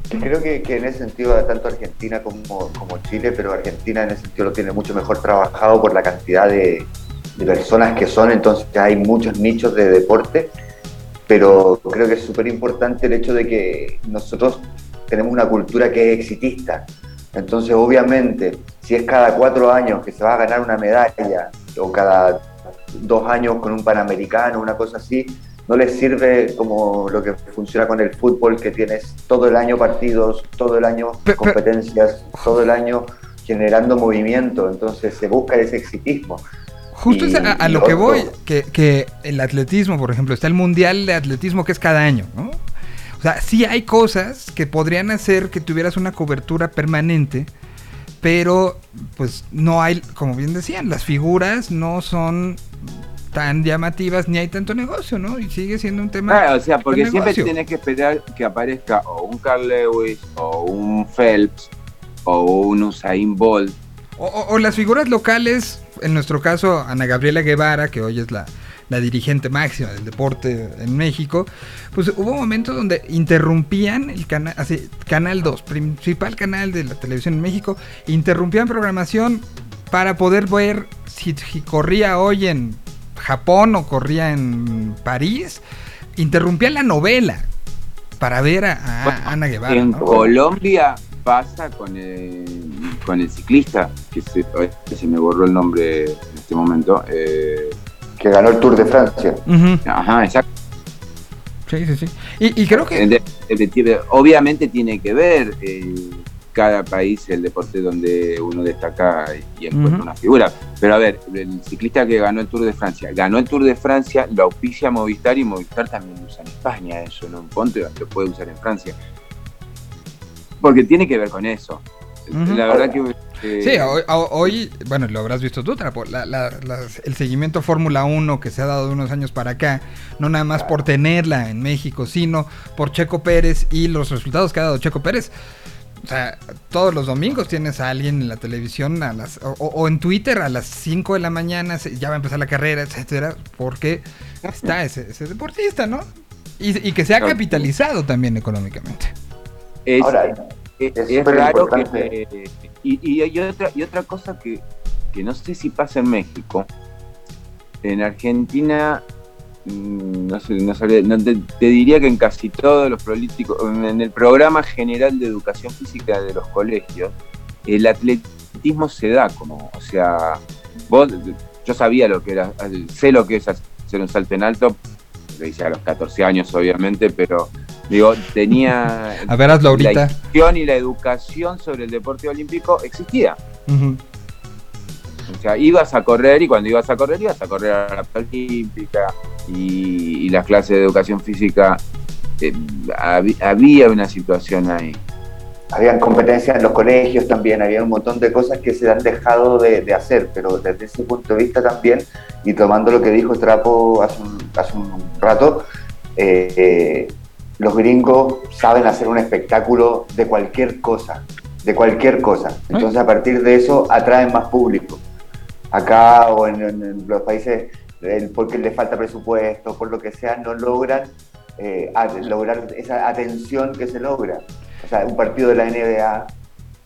Creo que, en ese sentido, tanto Argentina como, como Chile, pero Argentina en ese sentido lo tiene mucho mejor trabajado por la cantidad de, de personas que son, entonces hay muchos nichos de deporte, pero creo que es súper importante el hecho de que nosotros tenemos una cultura que es exitista. Entonces, obviamente, si es cada cuatro años que se va a ganar una medalla, o cada dos años con un panamericano, una cosa así, no les sirve como lo que funciona con el fútbol, que tienes todo el año partidos, todo el año Pe- pe- competencias, todo el año generando movimiento, entonces se busca ese exitismo. Justo Y- a, a y lo que otro- voy, que, que el atletismo, por ejemplo, está el mundial de atletismo que es cada año, ¿no? O sea, sí hay cosas que podrían hacer que tuvieras una cobertura permanente, pero pues no hay, como bien decían, las figuras no son tan llamativas ni hay tanto negocio, ¿no? Y sigue siendo un tema. Ah, o sea, porque siempre negocio. tienes que esperar que aparezca o un Carl Lewis, o un Phelps, o un Usain Bolt. O, o- o las figuras locales, en nuestro caso, Ana Gabriela Guevara, que hoy es la, la dirigente máxima del deporte en México, pues hubo momentos donde interrumpían el canal, así, Canal 2, principal canal de la televisión en México, interrumpían programación para poder ver si, si corría hoy en Japón o corría en París, interrumpían la novela para ver a, a Ana Guevara. en ¿no? Colombia pasa con el, con el ciclista, que se me borró el nombre en este momento. eh, Que ganó el Tour de Francia. Ajá, exacto. Sí, sí, sí. Y, y creo que... De- de- de- obviamente tiene que ver eh, cada país el deporte donde uno destaca y encuentra una figura. Pero a ver, el ciclista que ganó el Tour de Francia, ganó el Tour de Francia, lo auspicia Movistar y Movistar también lo usa en España, eso no ponte, lo puede usar en Francia. Porque tiene que ver con eso. La verdad que... eh, Sí, hoy, ho- hoy, bueno, lo habrás visto tú, Trapo, la- el seguimiento Fórmula 1 que se ha dado de unos años para acá, no nada más por tenerla en México, sino por Checo Pérez y los resultados que ha dado Checo Pérez. O sea, todos los domingos tienes a alguien en la televisión a las, o, en Twitter a las 5 de la mañana, ya va a empezar la carrera, etcétera, porque está ese, ese deportista, ¿no? Y, y que se ha capitalizado también económicamente. Es, Ahora, es, es raro que... y, y hay otra, y otra cosa que, que no sé si pasa en México. En Argentina, mm, no sé, no sabría- no te, te diría que en casi todos los políticos, en el programa general de educación física de los colegios, el atletismo se da como, o sea, vos, yo sabía lo que era, sé lo que es hacer un salto en alto, lo hice a los 14 años obviamente, pero digo, tenía... A ver, hazlo ahorita. La instrucción y la educación sobre el deporte olímpico existía. O sea, ibas a correr y cuando ibas a correr, ibas a correr a la olímpica y, y las clases de educación física. eh, había una situación ahí. Habían competencias en los colegios también, había un montón de cosas que se han dejado de, de hacer, pero desde ese punto de vista también, y tomando lo que dijo Trapo hace un, hace un rato, eh, eh, los gringos saben hacer un espectáculo de cualquier cosa, de cualquier cosa. Entonces a partir de eso atraen más público. Acá o en, los países, porque les falta presupuesto, por lo que sea, no logran eh, lograr esa atención que se logra. O sea, un partido de la NBA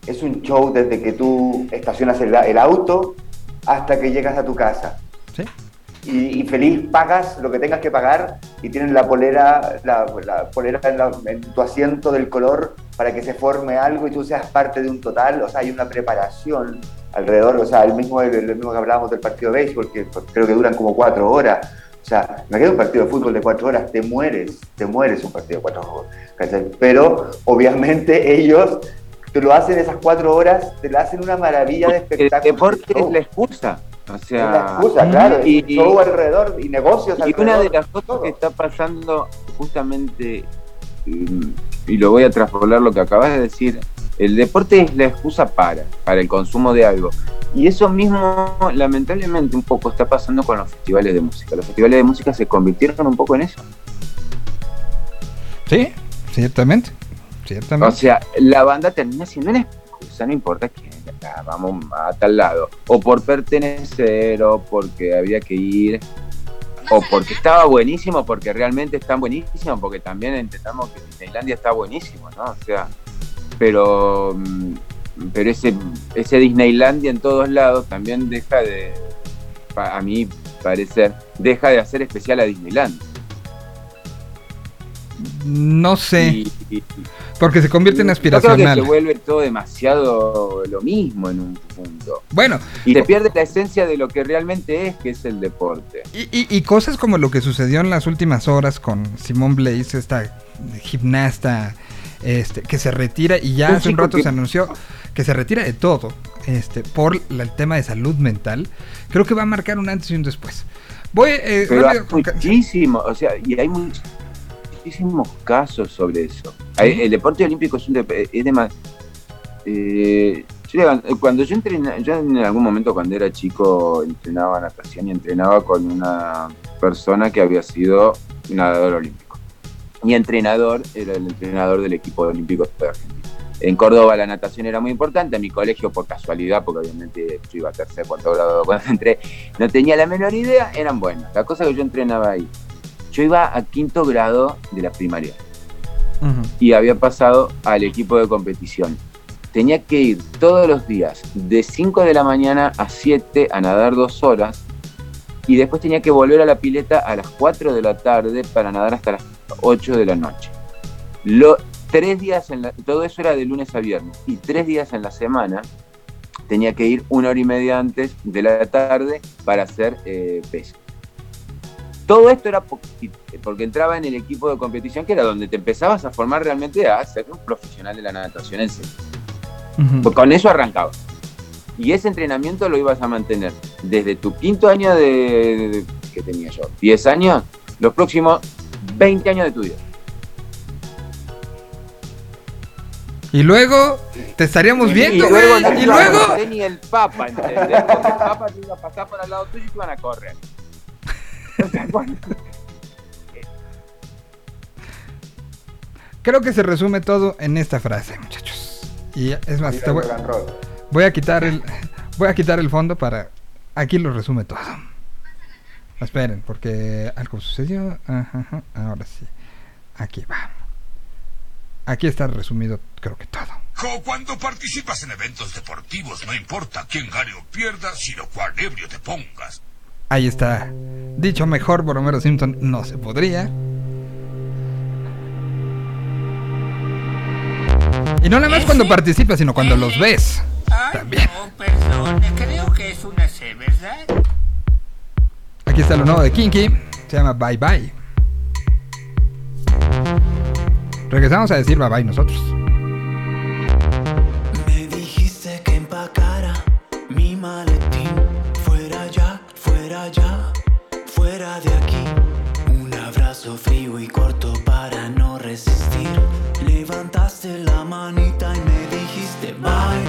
es un show desde que tú estacionas el, el auto hasta que llegas a tu casa. Sí. Y, y feliz pagas lo que tengas que pagar y tienen la polera, la, la polera en, la- en tu asiento del color para que se forme algo y tú seas parte de un total. O sea, hay una preparación alrededor. O sea, el mismo, el, el mismo que hablábamos del partido de béisbol, que creo que duran como cuatro horas. O sea, me queda un partido de fútbol de cuatro horas, te mueres, te mueres un partido de cuatro horas. Pero obviamente ellos te lo hacen esas cuatro horas, te lo hacen una maravilla de El espectáculo. deporte de show. es la excusa. O Es sea, la excusa, claro, y- y, show alrededor y negocios Y alrededor. una de las cosas todo. que está pasando justamente, mm, y lo voy a traspolar lo que acabas de decir, el deporte es la excusa para, para el consumo de algo. Y eso mismo, lamentablemente, un poco está pasando con los festivales de música. Los festivales de música se convirtieron un poco en eso. Sí, ciertamente. O Ciertamente. sea, la banda termina siendo una excusa, no importa quién, ya, vamos a tal lado. O por pertenecer, o porque había que ir, o porque estaba buenísimo, porque realmente está buenísimo, porque también entendamos que Disneylandia está buenísimo, ¿no? O sea, pero, mm, pero ese, ese Disneylandia en todos lados también deja de, a mi parecer, deja de hacer especial a Disneyland. No sé. Y- y- Porque se convierte en Yo creo que aspiracional. se vuelve todo demasiado lo mismo en un punto. Bueno, Y se pierde la esencia de lo que realmente es, que es el deporte. y, y- y cosas como lo que sucedió en las últimas horas con Simone Blaze, esta gimnasta este, que se retira y ya hace un rato que- se anunció que se retira de todo este, por la- el tema de salud mental. Creo que va a marcar un antes y un después. Voy eh, rápido muchísimo, o sea, y hay muchísimos casos sobre eso. Hay- El deporte olímpico es un dep- es dema- eh, yo levan- cuando yo entrené, yo en algún momento cuando era chico entrenaba natación y entrenaba con una persona que había sido nadador olímpico. Mi entrenador era el entrenador del equipo olímpico de Argentina. En Córdoba la natación era muy importante, en mi colegio por casualidad, porque obviamente yo iba a tercer, cuarto grado cuando entré, no tenía la menor idea, eran buenas. La cosa que yo entrenaba ahí. Yo iba a quinto grado de la primaria y había pasado al equipo de competición. Tenía que ir todos los días de 5 de la mañana a 7 a nadar dos horas y después tenía que volver a la pileta a las 4 de la tarde para nadar hasta las 8 de la noche. Lo, tres días en la- todo eso era de lunes a viernes y tres días en la semana tenía que ir una hora y media antes de la tarde para hacer eh, peso. Todo esto era po- porque entraba en el equipo de competición, que era donde te empezabas a formar realmente a ser un profesional de la natación en serio. Pues con eso arrancaba. Y ese entrenamiento lo ibas a mantener desde tu quinto año de, de- que tenía yo, 10 años, los próximos 20 años de tu vida. Y luego te estaríamos viendo, y luego güey. no Y luego. conocer ni el Papa, ¿entendés? Porque el Papa te iba a pasar por al lado tuyo y te iban a correr. O sea, cuando- Creo que se resume todo en esta frase, muchachos. Y es más, te voy, voy a quitar el voy a quitar el fondo para aquí lo resume todo. Esperen, porque algo sucedió. Ajá, ajá, ahora sí. Aquí va. Aquí está resumido, creo que todo. Cuando participas en eventos deportivos, no importa quién gane o pierda, sino cuán ebrio te pongas. Ahí está. Dicho mejor por Homero Simpson, no se podría. Y no nada más cuando participas, sino cuando los ves. También. No, perdone, creo que es una C, ¿verdad? Aquí está lo nuevo de Kinky. Se llama Bye Bye. Regresamos a decir Bye Bye nosotros. Me dijiste que empacara mi maletín. Fuera ya, fuera ya, fuera de aquí. Un abrazo frío y corto para no resistir. Levantaste la manita y me dijiste Bye.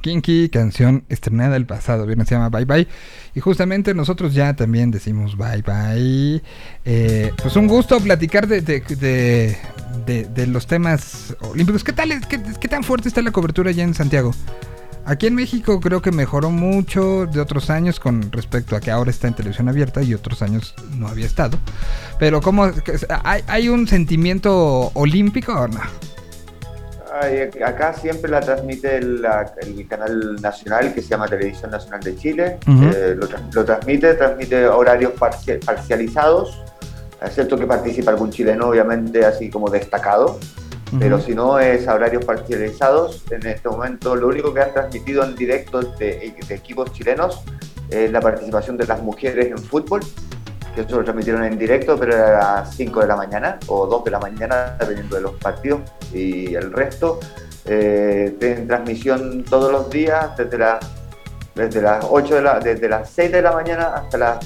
Kinky, canción estrenada el pasado viernes, se llama Bye Bye. Y justamente nosotros ya también decimos Bye Bye. Eh, pues un gusto platicar de, de, de, los temas olímpicos. ¿Qué tal? ¿Qué, qué tan fuerte está la cobertura allá en Santiago? Aquí en México creo que mejoró mucho de otros años con respecto a que ahora está en televisión abierta y otros años no había estado. Pero ¿cómo? ¿Hay, hay un sentimiento olímpico o no? Acá siempre la transmite la- el canal nacional que se llama Televisión Nacional de Chile. Ujú. Eh, lo, lo transmite, transmite horarios parcia- parcializados. Es cierto que participa algún chileno, obviamente, así como destacado. Pero si no es a horarios parcializados, en este momento lo único que han transmitido en directo de, de equipos chilenos es la participación de las mujeres en fútbol, que eso lo transmitieron en directo, pero era a las 5 de la mañana o 2 de la mañana, dependiendo de los partidos, y el resto eh, tienen transmisión todos los días, desde, la- desde las 8 de la, desde las 6 de la mañana hasta las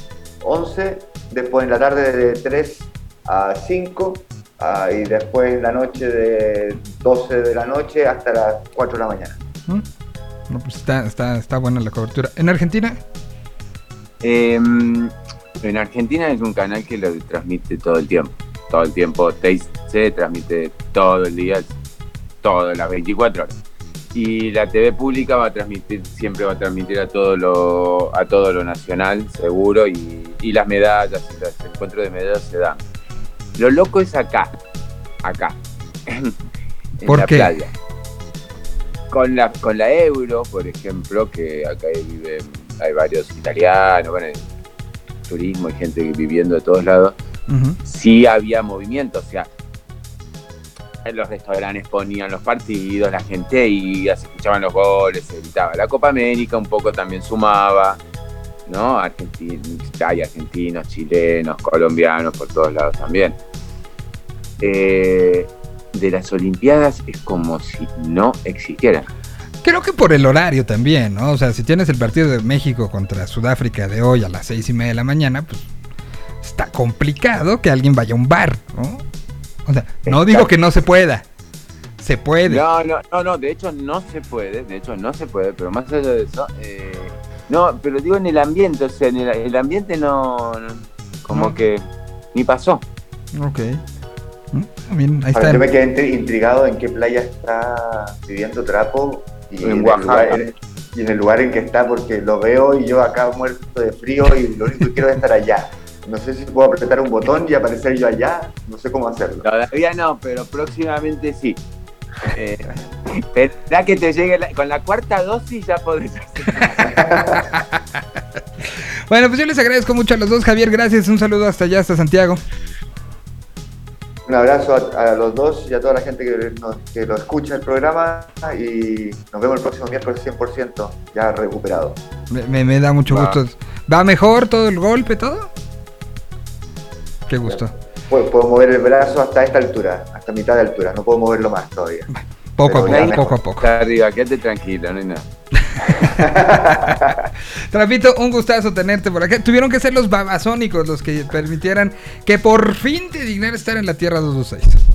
11, después en la tarde de 3 a 5 ah, y después en la noche de 12 de la noche hasta las 4 de la mañana. ¿Mm? No, pues está, está, está buena la cobertura. ¿En Argentina? Eh, en Argentina es un canal que lo transmite todo el tiempo. Todo el tiempo. TIC transmite todo el día, todas las 24 horas. Y la TV pública va a transmitir, siempre va a transmitir a todo lo, a todo lo nacional, seguro, y, y las medallas, los encuentros de medallas se dan. Lo loco es acá, acá, en ¿Por la qué? playa. Con la, con la euro, por ejemplo, que acá viven, hay varios italianos, bueno, turismo y gente viviendo de todos lados, sí había movimiento, o sea, en los restaurantes ponían los partidos, la gente iba, se escuchaban los goles, se gritaba. La Copa América un poco también sumaba, ¿no? Argentinos, hay argentinos, chilenos, colombianos, por todos lados también. Eh, de las Olimpiadas es como si no existieran. Creo que por el horario también, ¿no? O sea, si tienes el partido de México contra Sudáfrica de hoy a las seis y media de la mañana, pues está complicado que alguien vaya a un bar, ¿no? O sea, no digo que no se pueda. Se puede. No, no, no, no, de hecho no se puede, de hecho no se puede, pero más allá de eso, eh, no, pero digo en el ambiente, o sea, en el, el ambiente no, no, como No. que ni pasó. Ok. Mm, Bien, ahí A ver, está. yo me quedé intri- intrigado en qué playa está pidiendo trapo y En el Oaxaca. lugar- en- y en el lugar en que está, porque lo veo y yo acá muerto de frío y lo único que quiero es estar allá. No sé si puedo apretar un botón y aparecer yo allá, no sé cómo hacerlo. Todavía no, pero próximamente sí. Eh, que te llegue la- con la cuarta dosis ya podés hacer. Bueno, pues yo les agradezco mucho a los dos, Javier. Gracias. Un saludo hasta allá, hasta Santiago. Un abrazo a, a los dos y a toda la gente que, nos- que lo escucha el programa y nos vemos el próximo miércoles 100%, ya recuperado. Me, da mucho Va. gusto. ¿Va mejor todo el golpe, todo? Qué gusto. Puedo mover el brazo hasta esta altura, hasta mitad de altura, no puedo moverlo más todavía. Poco a poco, poco a poco. Arriba, quédate tranquilo, no hay nada. Trapito, un gustazo tenerte por acá. Tuvieron que ser los babasónicos los que permitieran que por fin te dignaras estar en la Tierra 226.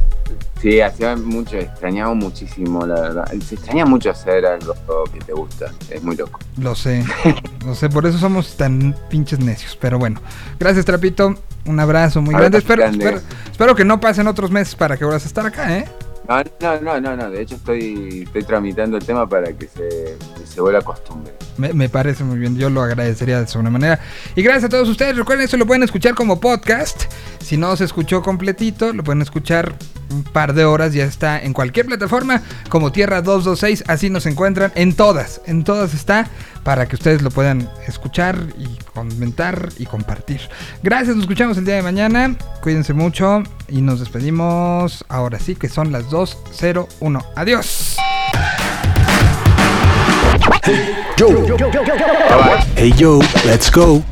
Sí, hacía mucho, extrañaba muchísimo, la verdad. Se extraña mucho hacer algo que te gusta, es muy loco. Lo sé, lo sé, por eso somos tan pinches necios. Pero bueno, gracias, Trapito. Un abrazo muy grande. Abrazo Espero, grande. espero, espero que no pasen otros meses para que vuelvas a estar acá, ¿eh? No, no, no, no, no, de hecho estoy, estoy tramitando el tema para que se, se vuelva costumbre. Me, me parece muy bien, yo lo agradecería de alguna manera. Y gracias a todos ustedes, recuerden, eso lo pueden escuchar como podcast. Si no se escuchó completito, lo pueden escuchar un par de horas, ya está en cualquier plataforma como Tierra 226, así nos encuentran en todas, en todas está, para que ustedes lo puedan escuchar y comentar y compartir. Gracias, nos escuchamos el día de mañana, cuídense mucho y nos despedimos ahora sí que son las 2.01. Adiós. Hey yo, let's go.